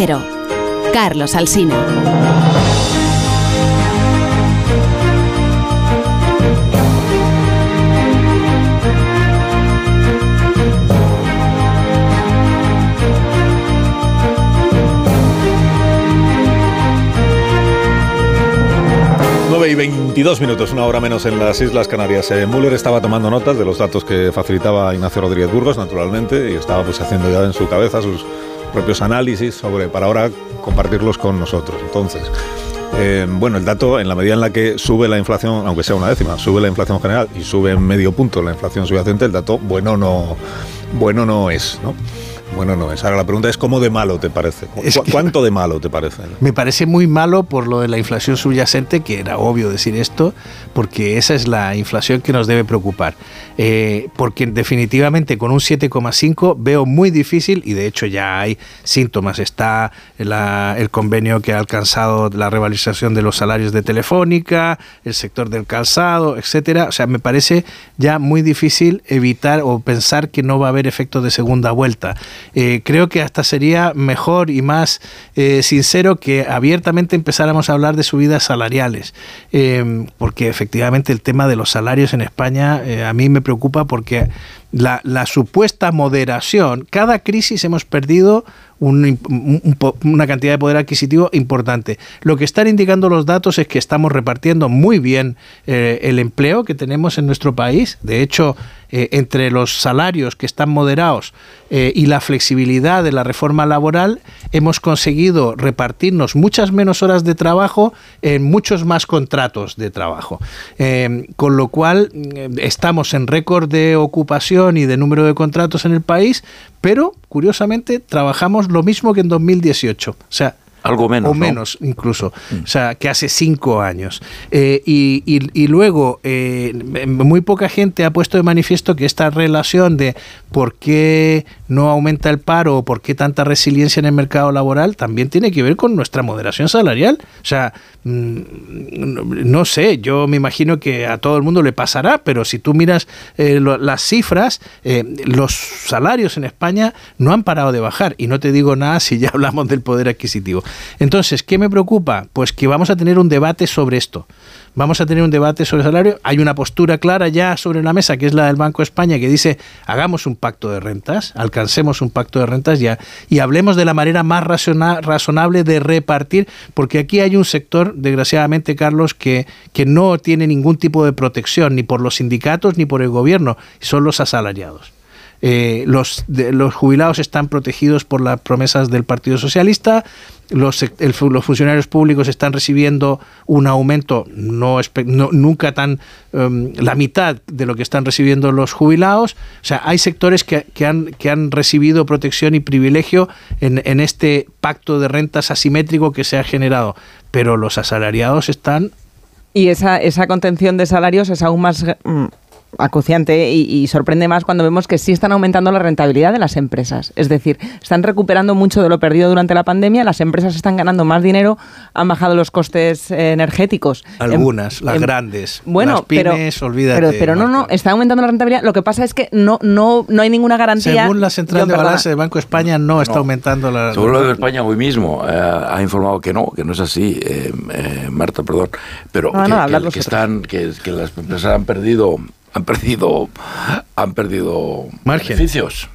Cero. Carlos Alsina. y 22 minutos, una hora menos en las Islas Canarias. Eh, Müller estaba tomando notas de los datos que facilitaba Ignacio Rodríguez Burgos, naturalmente, y estaba pues haciendo ya en su cabeza sus propios análisis sobre para ahora compartirlos con nosotros. Entonces, eh, bueno, el dato, en la medida en la que sube la inflación, aunque sea una décima, sube la inflación general y sube en medio punto la inflación subyacente, el dato bueno no, bueno no es, ¿no? Bueno, no es. Ahora la pregunta es cómo de malo te parece. ¿Cuánto de malo te parece? Me parece muy malo por lo de la inflación subyacente, que era obvio decir esto, porque esa es la inflación que nos debe preocupar. Eh, porque definitivamente con un 7,5 veo muy difícil, y de hecho ya hay síntomas, está el convenio que ha alcanzado la revalorización de los salarios de Telefónica, el sector del calzado, etcétera. O sea, me parece ya muy difícil evitar o pensar que no va a haber efecto de segunda vuelta. Eh, creo que hasta sería mejor y más eh, sincero que abiertamente empezáramos a hablar de subidas salariales, eh, porque efectivamente el tema de los salarios en España a mí me preocupa porque la, la, supuesta moderación, cada crisis hemos perdido una cantidad de poder adquisitivo importante. Lo que están indicando los datos es que estamos repartiendo muy bien eh, el empleo que tenemos en nuestro país. De hecho, eh, entre los salarios que están moderados eh, y la flexibilidad de la reforma laboral, hemos conseguido repartirnos muchas menos horas de trabajo en muchos más contratos de trabajo. con lo cual, estamos en récord de ocupación y de número de contratos en el país, pero curiosamente trabajamos lo mismo que en 2018. O sea, algo menos. O menos, incluso. Mm. O sea, que hace cinco años. Eh, y, luego, eh, muy poca gente ha puesto de manifiesto que esta relación de por qué no aumenta el paro o por qué tanta resiliencia en el mercado laboral también tiene que ver con nuestra moderación salarial. O sea, mm, no, sé, yo me imagino que a todo el mundo le pasará, pero si tú miras eh, las cifras, los salarios en España no han parado de bajar. Y no te digo nada si ya hablamos del poder adquisitivo. Entonces, ¿qué me preocupa? Pues que vamos a tener un debate sobre esto. Vamos a tener un debate sobre el salario. Hay una postura clara ya sobre la mesa, que es la del Banco de España, que dice, hagamos un pacto de rentas, alcancemos un pacto de rentas ya, y hablemos de la manera más razonable de repartir, porque aquí hay un sector, desgraciadamente, Carlos, que, que no tiene ningún tipo de protección, ni por los sindicatos ni por el gobierno, son los asalariados. Eh, los, los jubilados están protegidos por las promesas del Partido Socialista, los, los funcionarios públicos están recibiendo un aumento no, nunca tan em, la mitad de lo que están recibiendo los jubilados. O sea, hay sectores que, que, han, que han recibido protección y privilegio en, en este pacto de rentas asimétrico que se ha generado, pero los asalariados están... Y esa, esa contención de salarios es aún más mm, acuciante y, sorprende más cuando vemos que sí están aumentando la rentabilidad de las empresas. Es decir, están recuperando mucho de lo perdido durante la pandemia, las empresas están ganando más dinero, han bajado los costes eh, energéticos. Algunas, las grandes. Bueno, las pymes, pero, pero, no, no, está aumentando la rentabilidad. Lo que pasa es que no, no, no hay ninguna garantía. Según la central de balance del Banco de España, no, está aumentando la. Según lo de España hoy mismo eh, ha informado que no, que no es así, eh, Marta, perdón, pero que, están, que, que las empresas han perdido han perdido, han perdido beneficios.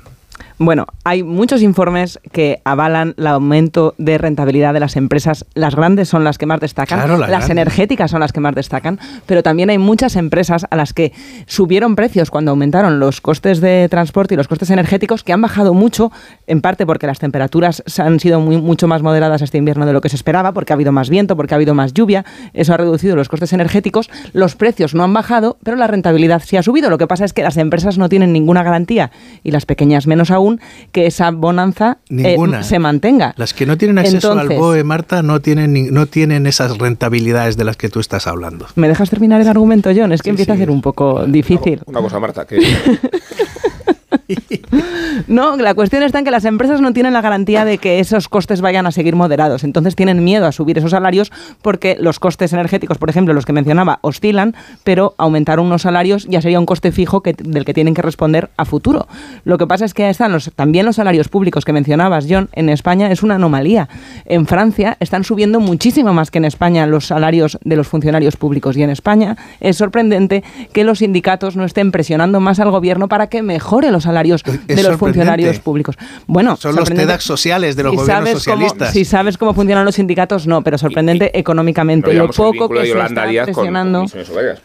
Bueno, hay muchos informes que avalan el aumento de rentabilidad de las empresas. Las grandes son las que más destacan, las energéticas son las que más destacan, pero también hay muchas empresas a las que subieron precios cuando aumentaron los costes de transporte y los costes energéticos, que han bajado mucho, en parte porque las temperaturas han sido muy, mucho más moderadas este invierno de lo que se esperaba, porque ha habido más viento, porque ha habido más lluvia. Eso ha reducido los costes energéticos. Los precios no han bajado, pero la rentabilidad sí ha subido. Lo que pasa es que las empresas no tienen ninguna garantía y las pequeñas menos aún que esa bonanza eh, se mantenga. Las que no tienen acceso al BOE, Marta, no tienen, no tienen esas rentabilidades de las que tú estás hablando. ¿Me dejas terminar el argumento, John? Es que empieza a ser un poco difícil. Una, cosa, Marta, que... no, la cuestión está en que las empresas no tienen la garantía de que esos costes vayan a seguir moderados. Entonces tienen miedo a subir esos salarios porque los costes energéticos, por ejemplo, los que mencionaba, oscilan, pero aumentar unos salarios ya sería un coste fijo que, del que tienen que responder a futuro. Lo que pasa es que están los, también los salarios públicos que mencionabas, John, en España es una anomalía. En Francia están subiendo muchísimo más que en España los salarios de los funcionarios públicos y en España es sorprendente que los sindicatos no estén presionando más al gobierno para que mejore los salarios de los funcionarios públicos. Bueno, son los TEDx sociales de los gobiernos socialistas. si sabes cómo funcionan los sindicatos, no, pero sorprendente económicamente. Lo poco que se está presionando,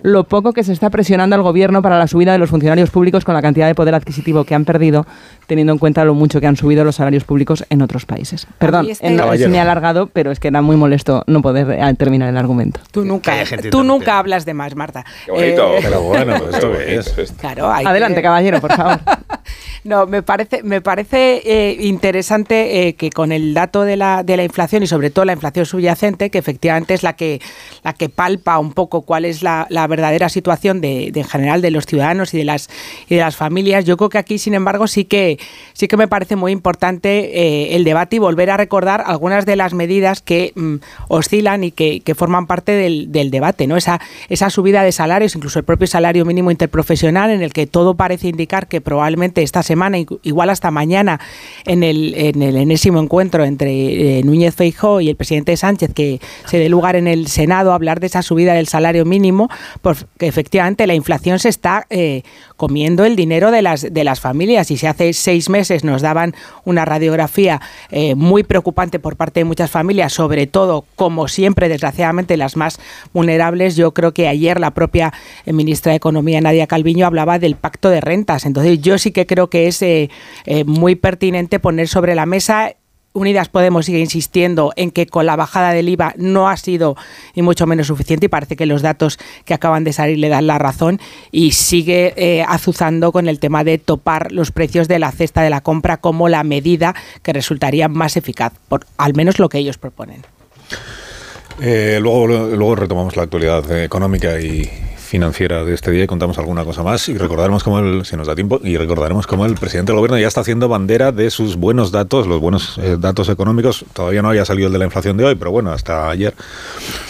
lo poco que se está presionando al gobierno para la subida de los funcionarios públicos con la cantidad de poder adquisitivo que han perdido, teniendo en cuenta lo mucho que han subido los salarios públicos en otros países. Perdón, este... me ha alargado, pero es que era muy molesto no poder eh, terminar el argumento. Tú nunca, tú nunca hablas de más, Marta. Qué bonito, eh, pero bueno, esto es. Claro, Adelante, caballero, por favor. No, me parece, me parece eh, interesante eh, que con el dato de la, de la inflación y sobre todo la inflación subyacente, que efectivamente es la que, la que palpa un poco cuál es la, verdadera situación de, en general de los ciudadanos y de las y de las familias, yo creo que aquí, sin embargo, sí que sí que me parece muy importante eh, el debate y volver a recordar algunas de las medidas que mm, oscilan y que, forman parte del, del, debate, ¿no? Esa, esa subida de salarios, incluso el propio salario mínimo interprofesional, en el que todo parece indicar que probablemente esta semana, igual hasta mañana, en el, en el enésimo encuentro entre eh, Núñez Feijó y el presidente Sánchez, que se dé lugar en el Senado, a hablar de esa subida del salario mínimo, porque efectivamente la inflación se está eh, comiendo el dinero de las, de las familias. Y si hace seis meses nos daban una radiografía eh, muy preocupante por parte de muchas familias, sobre todo, como siempre, desgraciadamente, las más vulnerables, yo creo que ayer la propia ministra de Economía, Nadia Calviño, hablaba del pacto de rentas. Entonces, yo sí que creo que es eh, eh, muy pertinente poner sobre la mesa Unidas Podemos sigue insistiendo en que con la bajada del IVA no ha sido ni mucho menos suficiente y parece que los datos que acaban de salir le dan la razón y sigue eh, azuzando con el tema de topar los precios de la cesta de la compra como la medida que resultaría más eficaz, por al menos lo que ellos proponen. luego retomamos la actualidad económica y, financiera de este día y contamos alguna cosa más y recordaremos cómo el, si nos da tiempo, y recordaremos cómo el presidente del gobierno ya está haciendo bandera de sus buenos datos, los buenos eh, datos económicos. Todavía no había salido el de la inflación de hoy, pero bueno, hasta ayer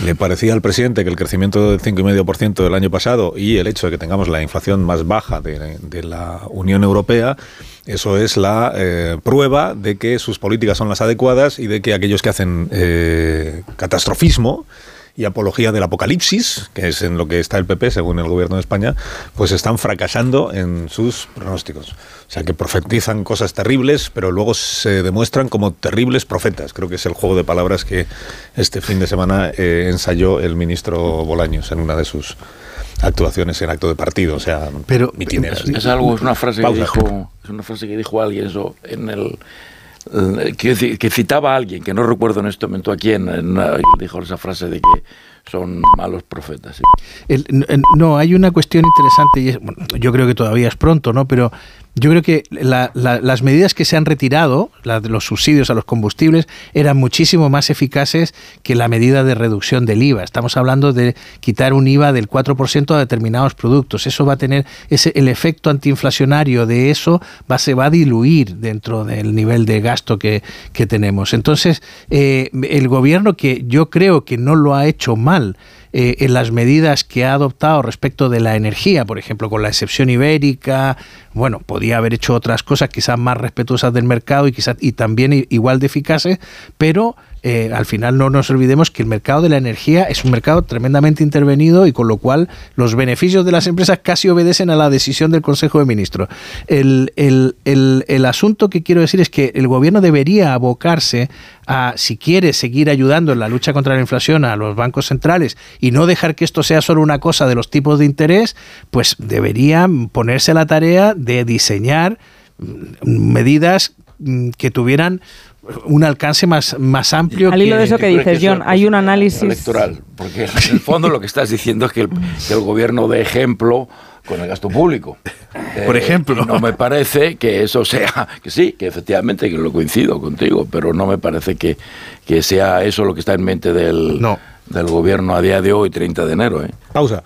le parecía al presidente que el crecimiento del 5,5% del año pasado y el hecho de que tengamos la inflación más baja de, la Unión Europea eso es la eh, prueba de que sus políticas son las adecuadas y de que aquellos que hacen eh, catastrofismo y apología del apocalipsis, que es en lo que está el PP, según el gobierno de España, pues están fracasando en sus pronósticos. O sea, que profetizan cosas terribles, pero luego se demuestran como terribles profetas. Creo que es el juego de palabras que este fin de semana eh, ensayó el ministro Bolaños en una de sus actuaciones en acto de partido, o sea, pero, Es, algo, es una frase que dijo, es una frase que dijo alguien eso en el eh, que, citaba a alguien, que no recuerdo en este momento a quién, dijo esa frase de que son malos profetas. no, hay una cuestión interesante y es, yo creo que todavía es pronto, ¿no? Pero yo creo que las medidas que se han retirado, los subsidios a los combustibles, eran muchísimo más eficaces que la medida de reducción del IVA. Estamos hablando de quitar un IVA del 4% a determinados productos. Eso va a tener, ese, el efecto antiinflacionario de eso va, se va a diluir dentro del nivel de gasto que, tenemos. Entonces, eh, el gobierno que yo creo que no lo ha hecho mal, eh, en las medidas que ha adoptado respecto de la energía, por ejemplo, con la excepción ibérica, bueno, podía haber hecho otras cosas quizás más respetuosas del mercado y quizás y también igual de eficaces, pero eh, al final no nos olvidemos que el mercado de la energía es un mercado tremendamente intervenido y con lo cual los beneficios de las empresas casi obedecen a la decisión del Consejo de Ministros. El, el, el, el asunto que quiero decir es que el gobierno debería abocarse a, si quiere seguir ayudando en la lucha contra la inflación a los bancos centrales y no dejar que esto sea solo una cosa de los tipos de interés, pues deberían ponerse a la tarea de diseñar mm, medidas mm, que tuvieran un alcance más, más amplio. Al hilo de eso que dices, John, hay un análisis electoral, porque en el fondo lo que estás diciendo es que el, que el gobierno de ejemplo con el gasto público. Por ejemplo. No me parece que eso sea, que sí, que efectivamente que lo coincido contigo, pero no me parece que, que sea eso lo que está en mente del, del gobierno a día de hoy, 30 de enero. ¿eh? Pausa.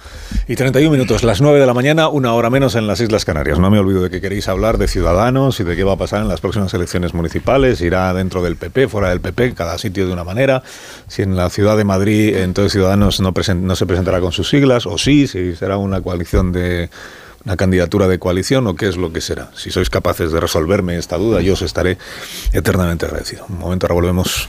Y 31 minutos, las 9 de la mañana, una hora menos en las Islas Canarias. No me olvido de que queréis hablar de ciudadanos y de qué va a pasar en las próximas elecciones municipales. Irá dentro del PP, fuera del PP, cada sitio de una manera. Si en la ciudad de Madrid, entonces Ciudadanos no, no se presentará con sus siglas, o sí, si será una coalición de una candidatura de coalición o qué es lo que será. Si sois capaces de resolverme esta duda, yo os estaré eternamente agradecido. Un momento, ahora volvemos.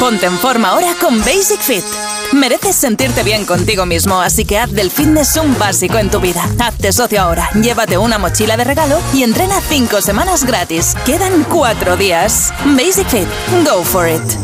Ponte en forma ahora con Basic Fit. Mereces sentirte bien contigo mismo, así que haz del fitness un básico en tu vida. Hazte socio ahora, llévate una mochila de regalo y entrena 5 semanas gratis. Quedan 4 días. Basic Fit, go for it.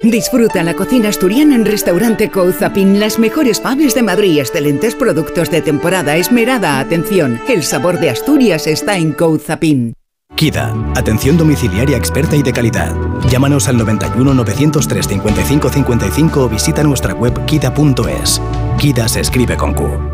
Disfruta la cocina asturiana en Restaurante Couzapin. Las mejores faves de Madrid, excelentes productos de temporada, esmerada atención. El sabor de Asturias está en Couzapin. KIDA, atención domiciliaria experta y de calidad. Llámanos al 91 903 55 55 o visita nuestra web kida.es. KIDA se escribe con Q.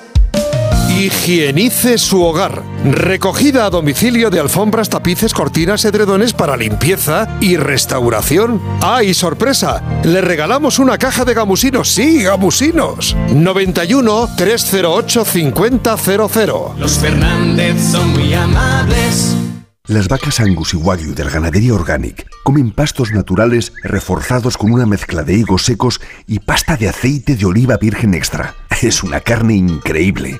Higienice su hogar. Recogida a domicilio de alfombras, tapices, cortinas, edredones para limpieza y restauración. ¡Ay, sorpresa! Le regalamos una caja de gamusinos. Sí, gamusinos. 91 308 5000. Los Fernández son muy amables. Las vacas Angus y Wagyu de la ganadería Organic comen pastos naturales reforzados con una mezcla de higos secos y pasta de aceite de oliva virgen extra. Es una carne increíble.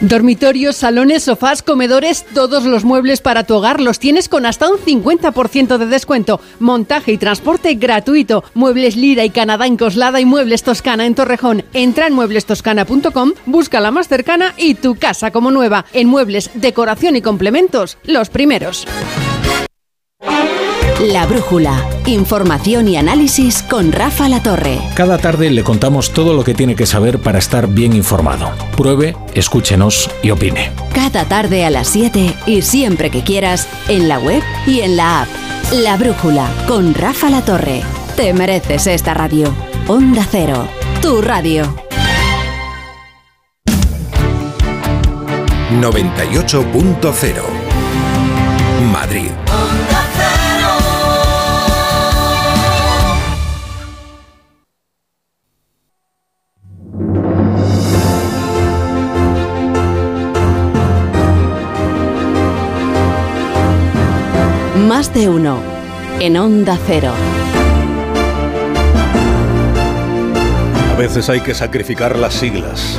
Dormitorios, salones, sofás, comedores, todos los muebles para tu hogar los tienes con hasta un 50% de descuento. Montaje y transporte gratuito. Muebles Lira y Canadá en Coslada y Muebles Toscana en Torrejón. Entra en mueblestoscana.com, busca la más cercana y tu casa como nueva. En muebles, decoración y complementos, los primeros. La Brújula. Información y análisis con Rafa La Torre. Cada tarde le contamos todo lo que tiene que saber para estar bien informado. Pruebe, escúchenos y opine. Cada tarde a las 7 y siempre que quieras en la web y en la app. La Brújula con Rafa La Torre. Te mereces esta radio. Onda Cero, tu radio. 98.0 Madrid. Más de uno en Onda Cero. A veces hay que sacrificar las siglas.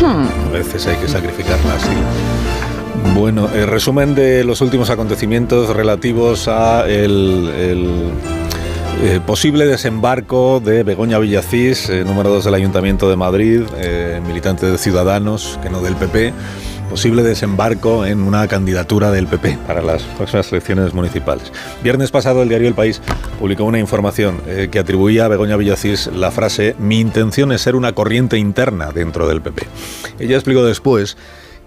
Hmm. A veces hay que sacrificar las siglas. Bueno, el resumen de los últimos acontecimientos relativos a el, el, eh, posible desembarco de Begoña Villacís, eh, número 2 del Ayuntamiento de Madrid, eh, militante de Ciudadanos, que no del PP posible desembarco en una candidatura del PP para las próximas elecciones municipales. Viernes pasado el diario El País publicó una información eh, que atribuía a Begoña Villacís la frase mi intención es ser una corriente interna dentro del PP. Ella explicó después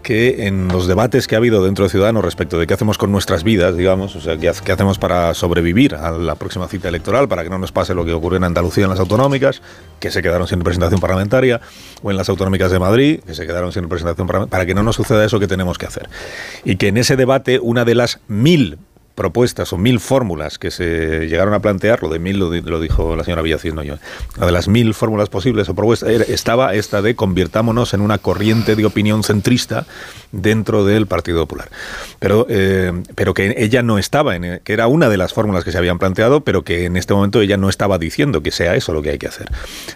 que en los debates que ha habido dentro de Ciudadanos respecto de qué hacemos con nuestras vidas, digamos, o sea, qué, hacemos para sobrevivir a la próxima cita electoral, para que no nos pase lo que ocurrió en Andalucía en las autonómicas, que se quedaron sin representación parlamentaria, o en las autonómicas de Madrid, que se quedaron sin representación parlamentaria, para que no nos suceda eso que tenemos que hacer. Y que en ese debate una de las mil propuestas o mil fórmulas que se llegaron a plantear, lo de mil lo, dijo la señora Villacís, no yo, una de las mil fórmulas posibles o propuestas estaba esta de convirtámonos en una corriente de opinión centrista dentro del Partido Popular. Pero, eh, pero que ella no estaba, en, que era una de las fórmulas que se habían planteado, pero que en este momento ella no estaba diciendo que sea eso lo que hay que hacer.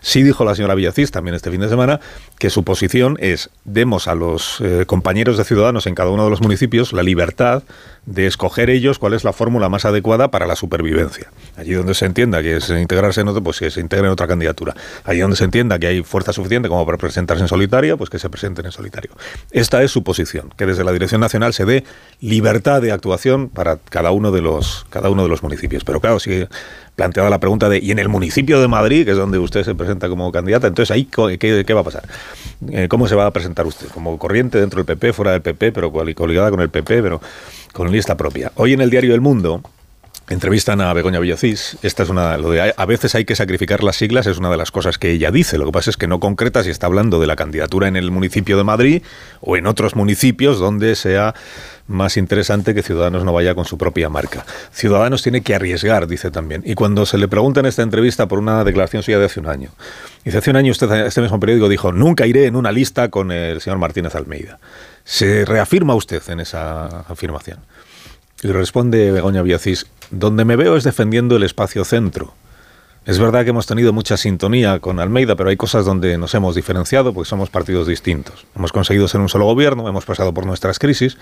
Sí dijo la señora Villacís también este fin de semana que su posición es demos a los eh, compañeros de Ciudadanos en cada uno de los municipios la libertad de escoger ellos cuál es la fórmula más adecuada para la supervivencia. Allí donde se entienda que es integrarse en otro, pues que se integre en otra candidatura. Allí donde se entienda que hay fuerza suficiente como para presentarse en solitario, pues que se presenten en solitario. Esta es su posición, que desde la Dirección Nacional se dé libertad de actuación para cada uno de los, cada uno de los municipios. Pero claro, si planteada la pregunta de, ¿y en el municipio de Madrid, que es donde usted se presenta como candidata? Entonces, ahí, ¿qué, qué va a pasar? Eh, ¿Cómo se va a presentar usted? ¿Como corriente dentro del PP, fuera del PP, pero coligada con el PP, pero con lista propia? Hoy en el diario El Mundo, Entrevistan a Begoña Villacís. Esta es una. Lo de a veces hay que sacrificar las siglas, es una de las cosas que ella dice. Lo que pasa es que no concreta si está hablando de la candidatura en el municipio de Madrid o en otros municipios donde sea más interesante que Ciudadanos no vaya con su propia marca. Ciudadanos tiene que arriesgar, dice también. Y cuando se le pregunta en esta entrevista por una declaración suya de hace un año, dice, hace un año usted, este mismo periódico dijo, nunca iré en una lista con el señor Martínez Almeida. ¿Se reafirma usted en esa afirmación? Y responde Begoña Villacís, donde me veo es defendiendo el espacio centro. Es verdad que hemos tenido mucha sintonía con Almeida, pero hay cosas donde nos hemos diferenciado porque somos partidos distintos. Hemos conseguido ser un solo gobierno, hemos pasado por nuestras crisis,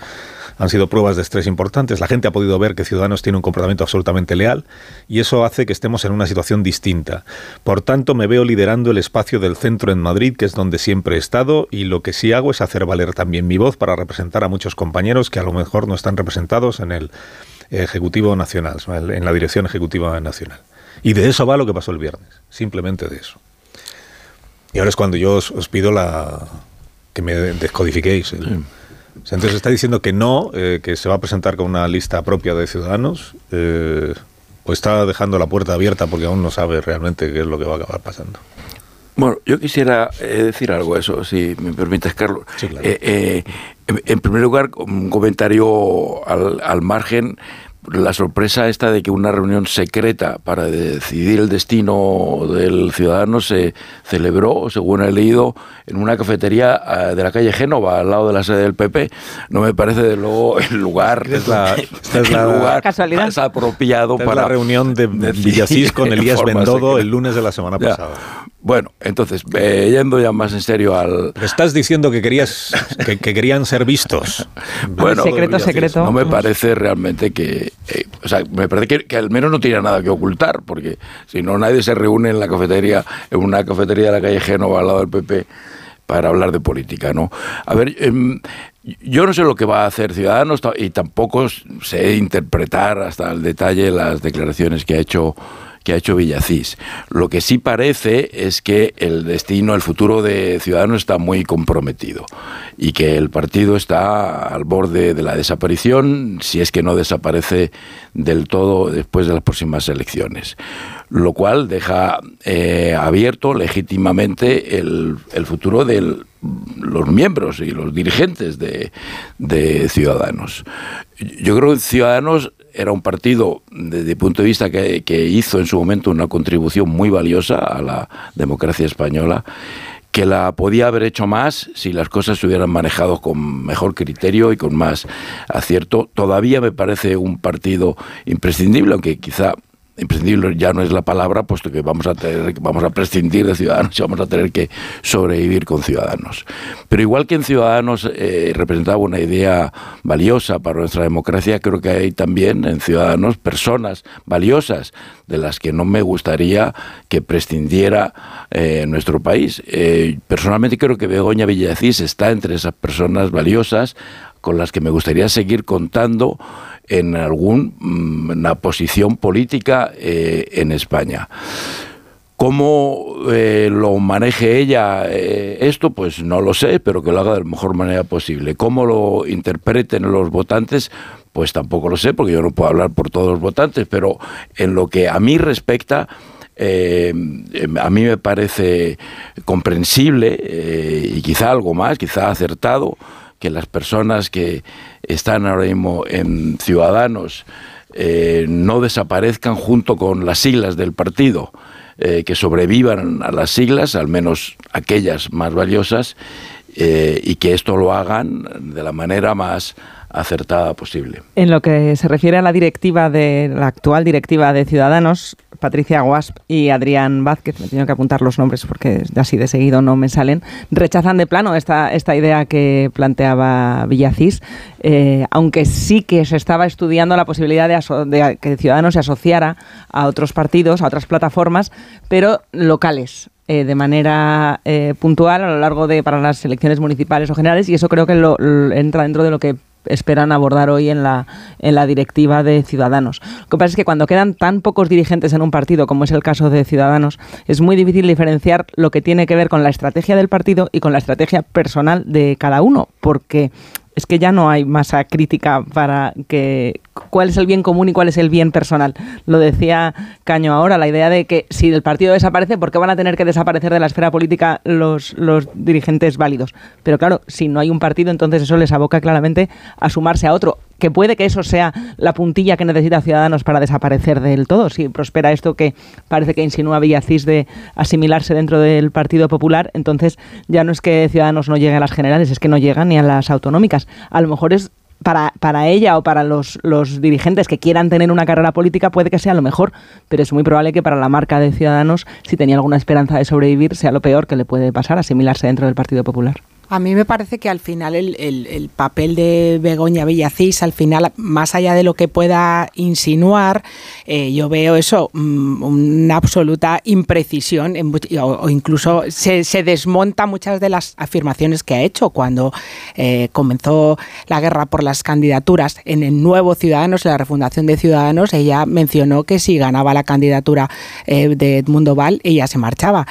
han sido pruebas de estrés importantes, la gente ha podido ver que Ciudadanos tiene un comportamiento absolutamente leal y eso hace que estemos en una situación distinta. Por tanto, me veo liderando el espacio del centro en Madrid, que es donde siempre he estado, y lo que sí hago es hacer valer también mi voz para representar a muchos compañeros que a lo mejor no están representados en el Ejecutivo Nacional, en la Dirección Ejecutiva Nacional. Y de eso va lo que pasó el viernes, simplemente de eso. Y ahora es cuando yo os, pido la que me descodifiquéis. Entonces está diciendo que no, eh, que se va a presentar con una lista propia de ciudadanos, eh, o está dejando la puerta abierta porque aún no sabe realmente qué es lo que va a acabar pasando. Bueno, yo quisiera eh, decir algo eso, si me permites, Carlos. en, primer lugar, un comentario al, al margen la sorpresa esta de que una reunión secreta para decidir el destino del ciudadano se celebró, según he leído, en una cafetería eh, de la calle Génova, al lado de la sede del PP. No me parece de luego el lugar, es la, es la lugar casualidad. más apropiado para la reunión de, Villacís con Elías Bendodo el lunes de la semana pasada. Bueno, entonces, eh, yendo ya más en serio al... Estás diciendo que querías que, querían ser vistos. bueno, secreto, secreto. No me parece realmente que... Eh, o sea, me parece que, al menos no tiene nada que ocultar, porque si no nadie se reúne en la cafetería, en una cafetería de la calle Génova al lado del PP para hablar de política, ¿no? A ver, em, yo no sé lo que va a hacer Ciudadanos y tampoco sé interpretar hasta el detalle las declaraciones que ha hecho que ha hecho Villacís. Lo que sí parece es que el destino, el futuro de Ciudadanos está muy comprometido y que el partido está al borde de la desaparición si es que no desaparece del todo después de las próximas elecciones. Lo cual deja eh, abierto legítimamente el, futuro de los miembros y los dirigentes de, de Ciudadanos. Yo creo que Ciudadanos era un partido, desde punto de vista que, hizo en su momento una contribución muy valiosa a la democracia española, que la podía haber hecho más si las cosas se hubieran manejado con mejor criterio y con más acierto. Todavía me parece un partido imprescindible, aunque quizá imprescindible ya no es la palabra, puesto que vamos a tener, vamos a prescindir de ciudadanos y vamos a tener que sobrevivir con ciudadanos. Pero igual que en Ciudadanos eh, representaba una idea valiosa para nuestra democracia, creo que hay también en Ciudadanos personas valiosas de las que no me gustaría que prescindiera eh, nuestro país. Eh, personalmente creo que Begoña Villacís está entre esas personas valiosas con las que me gustaría seguir contando en alguna posición política eh, en España. ¿Cómo eh, lo maneje ella eh, esto? Pues no lo sé, pero que lo haga de la mejor manera posible. ¿Cómo lo interpreten los votantes? Pues tampoco lo sé, porque yo no puedo hablar por todos los votantes, pero en lo que a mí respecta, a mí me parece comprensible y quizá algo más, quizá acertado, que las personas que están ahora mismo en Ciudadanos eh, no desaparezcan junto con las siglas del partido, eh, que sobrevivan a las siglas, al menos aquellas más valiosas, eh, y que esto lo hagan de la manera más acertada posible. En lo que se refiere a la directiva de la actual directiva de Ciudadanos, Patricia Guasp y Adrián Vázquez, me tengo que apuntar los nombres porque así de seguido no me salen, rechazan de plano esta, esta idea que planteaba Villacís, eh, aunque sí que se estaba estudiando la posibilidad de, que Ciudadanos se asociara a otros partidos, a otras plataformas, pero locales. Eh, de manera eh, puntual a lo largo de para las elecciones municipales o generales y eso creo que lo, entra dentro de lo que esperan abordar hoy en la, en la directiva de Ciudadanos. Lo que pasa es que cuando quedan tan pocos dirigentes en un partido, como es el caso de Ciudadanos, es muy difícil diferenciar lo que tiene que ver con la estrategia del partido y con la estrategia personal de cada uno, porque es que ya no hay masa crítica para que cuál es el bien común y cuál es el bien personal. Lo decía Caño ahora, la idea de que si el partido desaparece, ¿por qué van a tener que desaparecer de la esfera política los, los dirigentes válidos? Pero claro, si no hay un partido, entonces eso les aboca claramente a sumarse a otro que puede que eso sea la puntilla que necesita Ciudadanos para desaparecer del todo. Si prospera esto que parece que insinúa Villacís de asimilarse dentro del Partido Popular, entonces ya no es que Ciudadanos no llegue a las generales, es que no llega ni a las autonómicas. A lo mejor es para, para ella o para los, los, dirigentes que quieran tener una carrera política puede que sea lo mejor, pero es muy probable que para la marca de Ciudadanos, si tenía alguna esperanza de sobrevivir, sea lo peor que le puede pasar, asimilarse dentro del Partido Popular. A mí me parece que al final el, el, papel de Begoña Villacís, al final, más allá de lo que pueda insinuar, eh, yo veo eso, mm, una absoluta imprecisión o, incluso se, se, desmonta muchas de las afirmaciones que ha hecho cuando eh, comenzó la guerra por las candidaturas en el nuevo Ciudadanos, en la refundación de Ciudadanos, ella mencionó que si ganaba la candidatura eh, de Edmundo Val, ella se marchaba.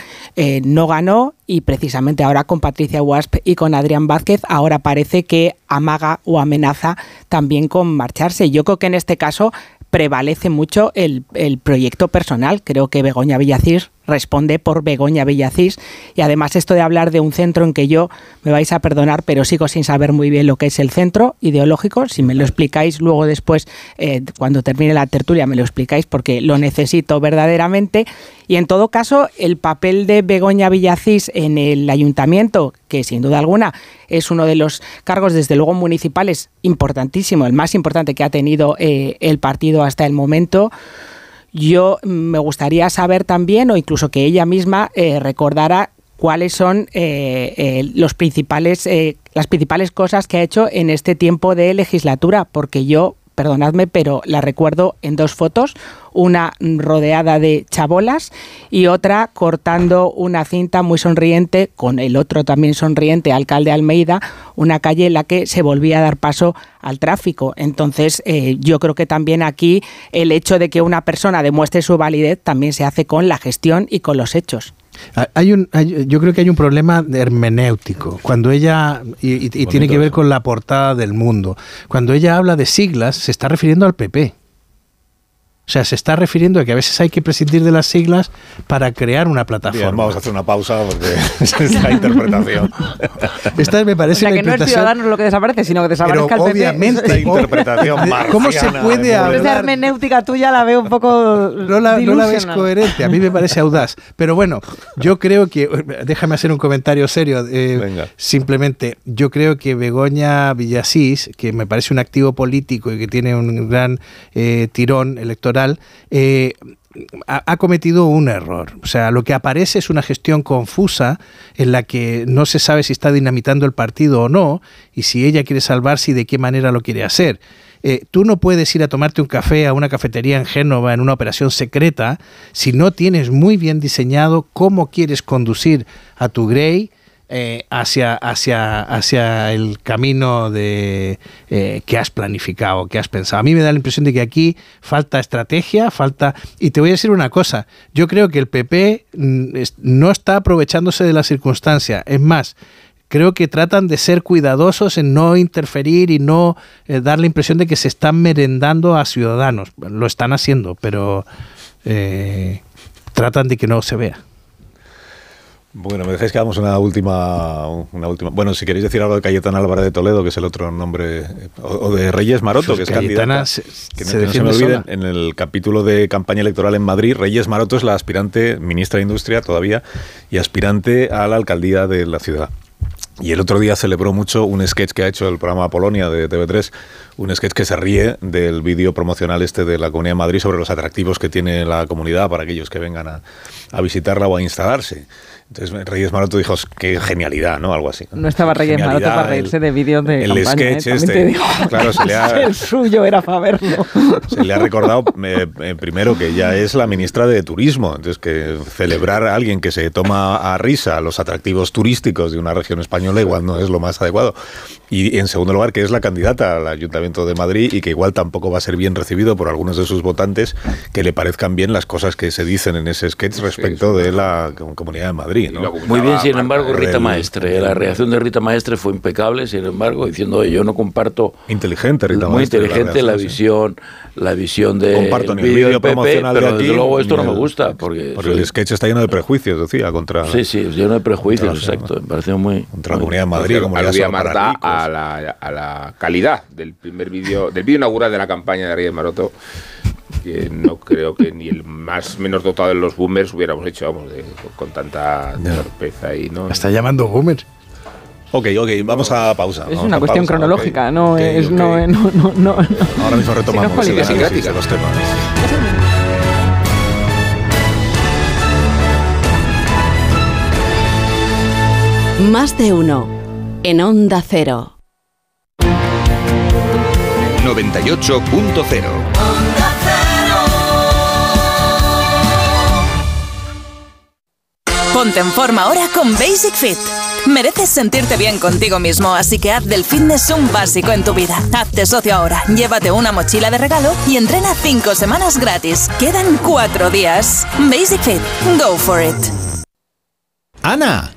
no ganó y precisamente ahora con Patricia Wasp y con Adrián Vázquez, ahora parece que amaga o amenaza también con marcharse. Yo creo que en este caso prevalece mucho el, el proyecto personal. Creo que Begoña Villacís responde por Begoña Villacís. Y además esto de hablar de un centro en que yo, me vais a perdonar, pero sigo sin saber muy bien lo que es el centro ideológico. Si me lo explicáis luego después, eh, cuando termine la tertulia, me lo explicáis porque lo necesito verdaderamente. Y en todo caso, el papel de Begoña Villacís en el ayuntamiento, que sin duda alguna es uno de los cargos, desde luego, municipales importantísimo, el más importante que ha tenido eh, el partido hasta el momento, yo me gustaría saber también, o incluso que ella misma eh, recordara cuáles son eh, eh, los principales, las principales cosas que ha hecho en este tiempo de legislatura, porque yo perdonadme, pero la recuerdo en dos fotos, una rodeada de chabolas y otra cortando una cinta muy sonriente con el otro también sonriente, alcalde Almeida, una calle en la que se volvía a dar paso al tráfico. Entonces, eh, yo creo que también aquí el hecho de que una persona demuestre su validez también se hace con la gestión y con los hechos. Hay un, yo creo que hay un problema hermenéutico. Cuando ella, y, tiene que ver con la portada del mundo, cuando ella habla de siglas, se está refiriendo al PP. O sea, se está refiriendo a que a veces hay que prescindir de las siglas para crear una plataforma. vamos a hacer una pausa porque es la interpretación. Esta me parece o sea, que no es Ciudadanos lo que desaparece, sino que desaparezca el PP. obviamente. La interpretación ¿Cómo se puede hablar? Esa hermenéutica tuya la veo un poco no la, no la ves coherente, a mí me parece audaz. Pero bueno, yo creo que... Déjame hacer un comentario serio. Eh, simplemente, yo creo que Begoña Villasís, que me parece un activo político y que tiene un gran eh, tirón electoral, eh, ha, cometido un error. O sea, lo que aparece es una gestión confusa en la que no se sabe si está dinamitando el partido o no, y si ella quiere salvarse y de qué manera lo quiere hacer. Eh, tú no puedes ir a tomarte un café a una cafetería en Génova en una operación secreta si no tienes muy bien diseñado cómo quieres conducir a tu Grey eh, hacia, hacia, hacia el camino de, eh, que has planificado, que has pensado. A mí me da la impresión de que aquí falta estrategia, falta... Y te voy a decir una cosa, yo creo que el PP mm, no está aprovechándose de la circunstancia, es más, creo que tratan de ser cuidadosos en no interferir y no eh, dar la impresión de que se están merendando a ciudadanos. Lo están haciendo, pero tratan de que no se vea. Bueno, me dejáis que hagamos una última, una última. Bueno, si queréis decir algo de Cayetana Álvarez de Toledo, que es el otro nombre, o, de Reyes Maroto, que es candidata. que no, se me en el capítulo de campaña electoral en Madrid, Reyes Maroto es la aspirante ministra de Industria todavía y aspirante a la alcaldía de la ciudad. Y el otro día celebró mucho un sketch que ha hecho el programa Polonia de TV3, un sketch que se ríe del vídeo promocional este de la Comunidad de Madrid sobre los atractivos que tiene la comunidad para aquellos que vengan a, a visitarla o a instalarse. Entonces Reyes Maroto dijo, qué genialidad, ¿no? Algo así. No estaba Reyes Maroto para reírse de vídeos de el sketch ¿eh? este. claro, se le ha, el suyo era para verlo. Se le ha recordado eh, eh, primero que ya es la ministra de Turismo, entonces que celebrar a alguien que se toma a risa los atractivos turísticos de una región española igual no es lo más adecuado. Y en segundo lugar, que es la candidata al Ayuntamiento de Madrid y que igual tampoco va a ser bien recibido por algunos de sus votantes que le parezcan bien las cosas que se dicen en ese sketch respecto de la Comunidad de Madrid. Muy bien, sin embargo, Rita Maestre. La reacción de Rita Maestre fue impecable, sin embargo, diciendo, yo no comparto... Inteligente, Rita Muy inteligente la, visión la visión de comparto ni el vídeo promocional pero de aquí, desde luego esto no me gusta porque, el sketch está lleno de prejuicios decía contra sí sí lleno de prejuicios exacto me pareció muy contra la comunidad de Madrid como ya Marta a la, a la calidad del primer vídeo del vídeo inaugural de la campaña de Reyes Maroto que no creo que ni el más menos dotado de los boomers hubiéramos hecho, vamos, con tanta torpeza y no. Está llamando boomers. Ok, ok, vamos a pausa. Es una cuestión cronológica, no es. No, no, no, Ahora mismo retomamos el análisis de los temas. Más de uno. en Onda Cero. 98.0 Ponte en forma ahora con Basic Fit. Mereces sentirte bien contigo mismo, así que haz del fitness un básico en tu vida. Hazte socio ahora, llévate una mochila de regalo y entrena cinco semanas gratis. Quedan cuatro días. Basic Fit, go for it. Ana,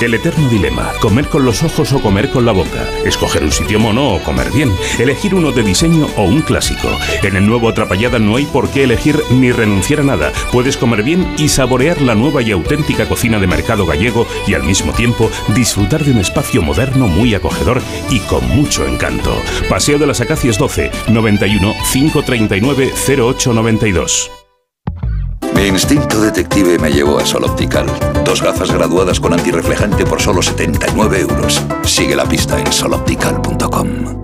El eterno dilema, comer con los ojos o comer con la boca, escoger un sitio mono o comer bien, elegir uno de diseño o un clásico. En el nuevo Atrapallada no hay por qué elegir ni renunciar a nada. Puedes comer bien y saborear la nueva y auténtica cocina de mercado gallego y al mismo tiempo disfrutar de un espacio moderno muy acogedor y con mucho encanto. Paseo de las Acacias 12, 91 539 0892. Mi instinto detective me llevó a Sol Optical. Dos gafas graduadas con antirreflejante por solo 79 euros. Sigue la pista en soloptical.com.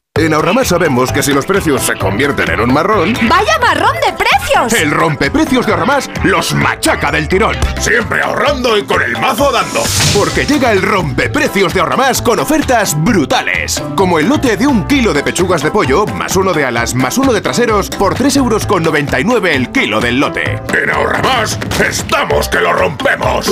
En Ahorramás sabemos que si los precios se convierten en un marrón, ¡Vaya marrón de precios! el rompeprecios de Ahorramás los machaca del tirón. Siempre ahorrando y con el mazo dando. Porque llega el rompeprecios de Ahorramás con ofertas brutales. Como el lote de un kilo de pechugas de pollo, más uno de alas, más uno de traseros, por 3,99 euros el kilo del lote. En Ahorramás estamos que lo rompemos.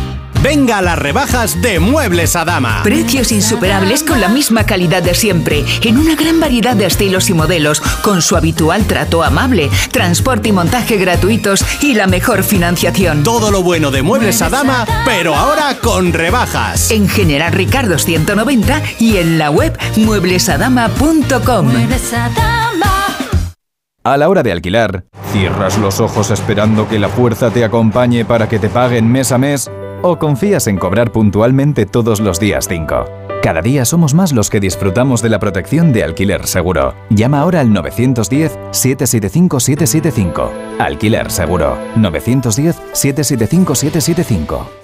Venga a las rebajas de Muebles a Dama. Precios insuperables con la misma calidad de siempre, en una gran variedad de estilos y modelos, con su habitual trato amable, transporte y montaje gratuitos y la mejor financiación. Todo lo bueno de Muebles a Dama, pero ahora con rebajas. En General Ricardo 190 y en la web mueblesadama.com. A la hora de alquilar, ¿cierras los ojos esperando que la fuerza te acompañe para que te paguen mes a mes? ¿O confías en cobrar puntualmente todos los días 5? Cada día somos más los que disfrutamos de la protección de alquiler seguro. Llama ahora al 910-775-775. Alquiler seguro. 910-775-775.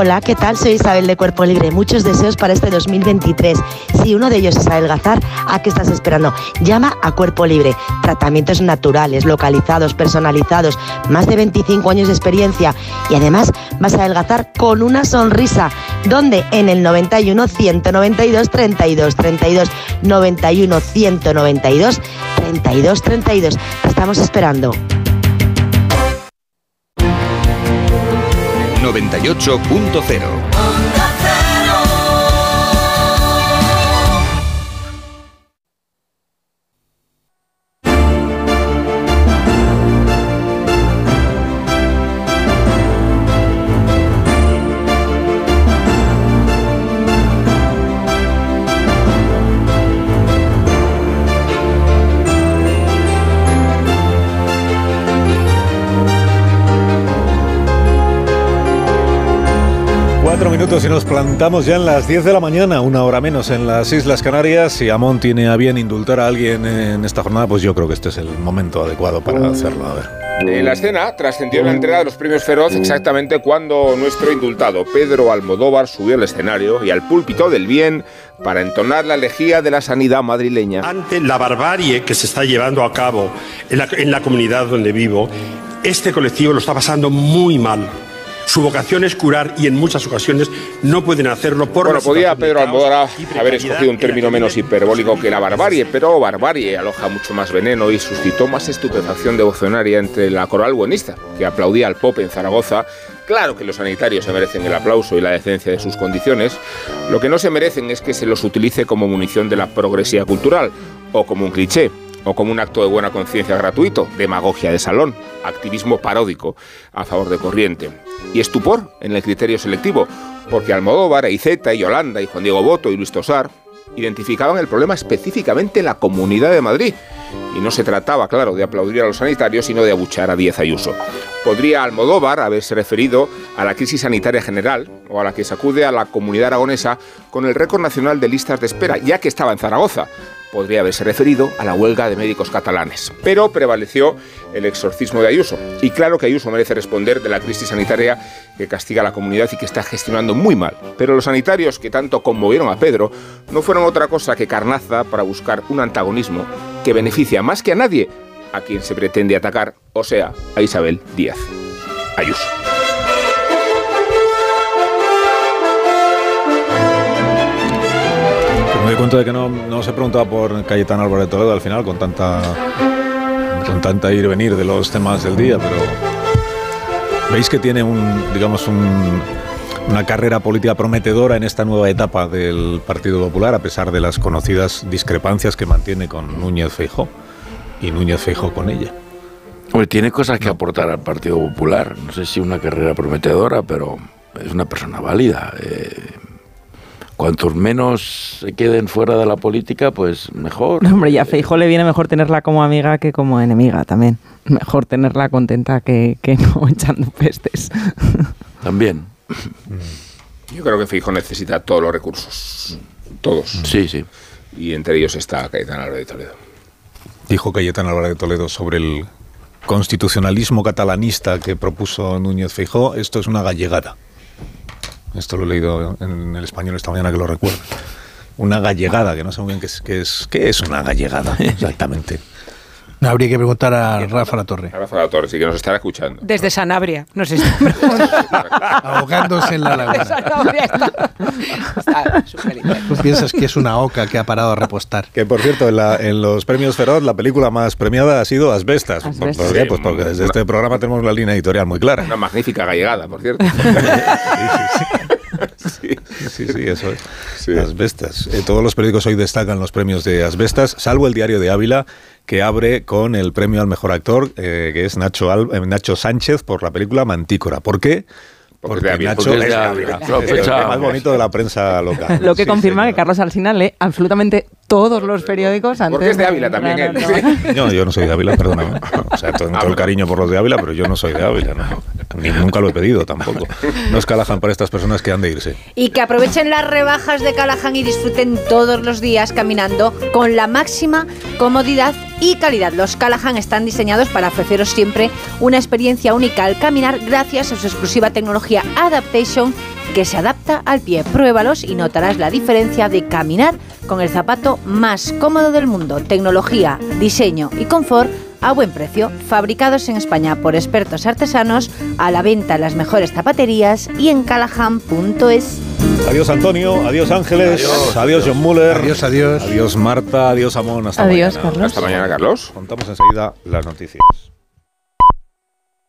Hola, ¿qué tal? Soy Isabel de Cuerpo Libre. Muchos deseos para este 2023. Si uno de ellos es adelgazar, ¿a qué estás esperando? Llama a Cuerpo Libre. Tratamientos naturales, localizados, personalizados, más de 25 años de experiencia y además vas a adelgazar con una sonrisa. ¿Dónde? En el 91 192 32 32 91 192 32 32. Te estamos esperando. 98.0 minutos y nos plantamos ya en las 10 de la mañana, una hora menos en las Islas Canarias. Si Amón tiene a bien indultar a alguien en esta jornada, pues yo creo que este es el momento adecuado para hacerlo. A ver. En la escena trascendió la entrega de los premios Feroz exactamente cuando nuestro indultado Pedro Almodóvar subió al escenario y al púlpito del bien para entonar la elegía de la sanidad madrileña. Ante la barbarie que se está llevando a cabo en la, en la comunidad donde vivo, este colectivo lo está pasando muy mal. Su vocación es curar y en muchas ocasiones no pueden hacerlo por Bueno, podía Pedro Almodóvar haber escogido un término menos hiperbólico que la barbarie, pero barbarie aloja mucho más veneno y suscitó más estupefacción devocionaria entre la coral buenista, que aplaudía al pop en Zaragoza. Claro que los sanitarios se merecen el aplauso y la decencia de sus condiciones. Lo que no se merecen es que se los utilice como munición de la progresía cultural o como un cliché o como un acto de buena conciencia gratuito, demagogia de salón, activismo paródico a favor de corriente. Y estupor en el criterio selectivo, porque Almodóvar, Iceta, Yolanda y Juan Diego Boto y Luis Tosar identificaban el problema específicamente en la Comunidad de Madrid. Y no se trataba, claro, de aplaudir a los sanitarios, sino de abuchar a Díaz Ayuso. Podría Almodóvar haberse referido a la crisis sanitaria general o a la que sacude a la comunidad aragonesa con el récord nacional de listas de espera, ya que estaba en Zaragoza. Podría haberse referido a la huelga de médicos catalanes. Pero prevaleció el exorcismo de Ayuso. Y claro que Ayuso merece responder de la crisis sanitaria que castiga a la comunidad y que está gestionando muy mal. Pero los sanitarios que tanto conmovieron a Pedro no fueron otra cosa que carnaza para buscar un antagonismo que beneficia más que a nadie a quien se pretende atacar, o sea, a Isabel Díaz. Ayuso. Me doy cuenta de que no, no se preguntaba por Cayetano Álvarez Toledo al final con tanta con tanta ir venir de los temas del día, pero veis que tiene un digamos un- una carrera política prometedora en esta nueva etapa del Partido Popular a pesar de las conocidas discrepancias que mantiene con Núñez Feijó y Núñez Feijó con ella. Hombre, tiene cosas que aportar al Partido Popular. No sé si una carrera prometedora, pero es una persona válida. Eh, cuantos menos se queden fuera de la política, pues mejor. Hombre, y a Feijóo le viene mejor tenerla como amiga que como enemiga también. Mejor tenerla contenta que, que no echando pestes. También. Yo creo que Fijo necesita todos los recursos. Todos. Sí, sí. Y entre ellos está Cayetano Álvarez de Toledo. Dijo Cayetano Álvarez de Toledo sobre el constitucionalismo catalanista que propuso Núñez Feijó, esto es una gallegada. Esto lo he leído en el español esta mañana que lo recuerdo. Una gallegada, que no sé muy bien qué es, qué es, qué es una gallegada exactamente. No, habría que preguntar a Rafa La Torre. A Rafa La Torre, sí que nos estará escuchando. Desde Sanabria, no sé si Ahogándose en la laguna. Sanabria está, está. Tú piensas que es una oca que ha parado a repostar. Que por cierto, en, la- en los premios Feroz, la película más premiada ha sido Asbestas. ¿Por, Asbestas. por qué? Sí, Pues porque desde una- este programa tenemos la línea editorial muy clara. Una magnífica gallegada, por cierto. Sí, sí, sí, eso es. Asbestas. Eh, todos los periódicos hoy destacan los premios de Asbestas, salvo el diario de Ávila, que abre con el premio al mejor actor, eh, que es Nacho, Al- eh, Nacho Sánchez por la película Mantícora. ¿Por qué? Porque, de Ávila. Nacho Porque es. Ávila. Lo Es el pensaba. más bonito de la prensa local. Lo que Sí, confirma que Carlos Alsina lee absolutamente todos los periódicos antes Porque es de Ávila también al trabajo. No, yo no soy de Ávila, perdóname. O sea, todo, todo el cariño por los de Ávila, pero yo no soy de Ávila, ¿no? Ni nunca lo he pedido tampoco. No es Callahan para estas personas que han de irse. Y que aprovechen las rebajas de Callahan y disfruten todos los días caminando con la máxima comodidad y calidad. Los Callahan están diseñados para ofreceros siempre una experiencia única al caminar gracias a su exclusiva tecnología Adaptation que se adapta al pie. Pruébalos y notarás la diferencia de caminar con el zapato más cómodo del mundo. Tecnología, diseño y confort a buen precio, fabricados en España por expertos artesanos, a la venta en las mejores zapaterías y en callahan.es. Adiós Antonio, adiós Ángeles, adiós, John Muller. Adiós, adiós. Adiós Marta, adiós Amón. Hasta Adiós, mañana. Carlos. Hasta mañana, Carlos. Contamos enseguida las noticias.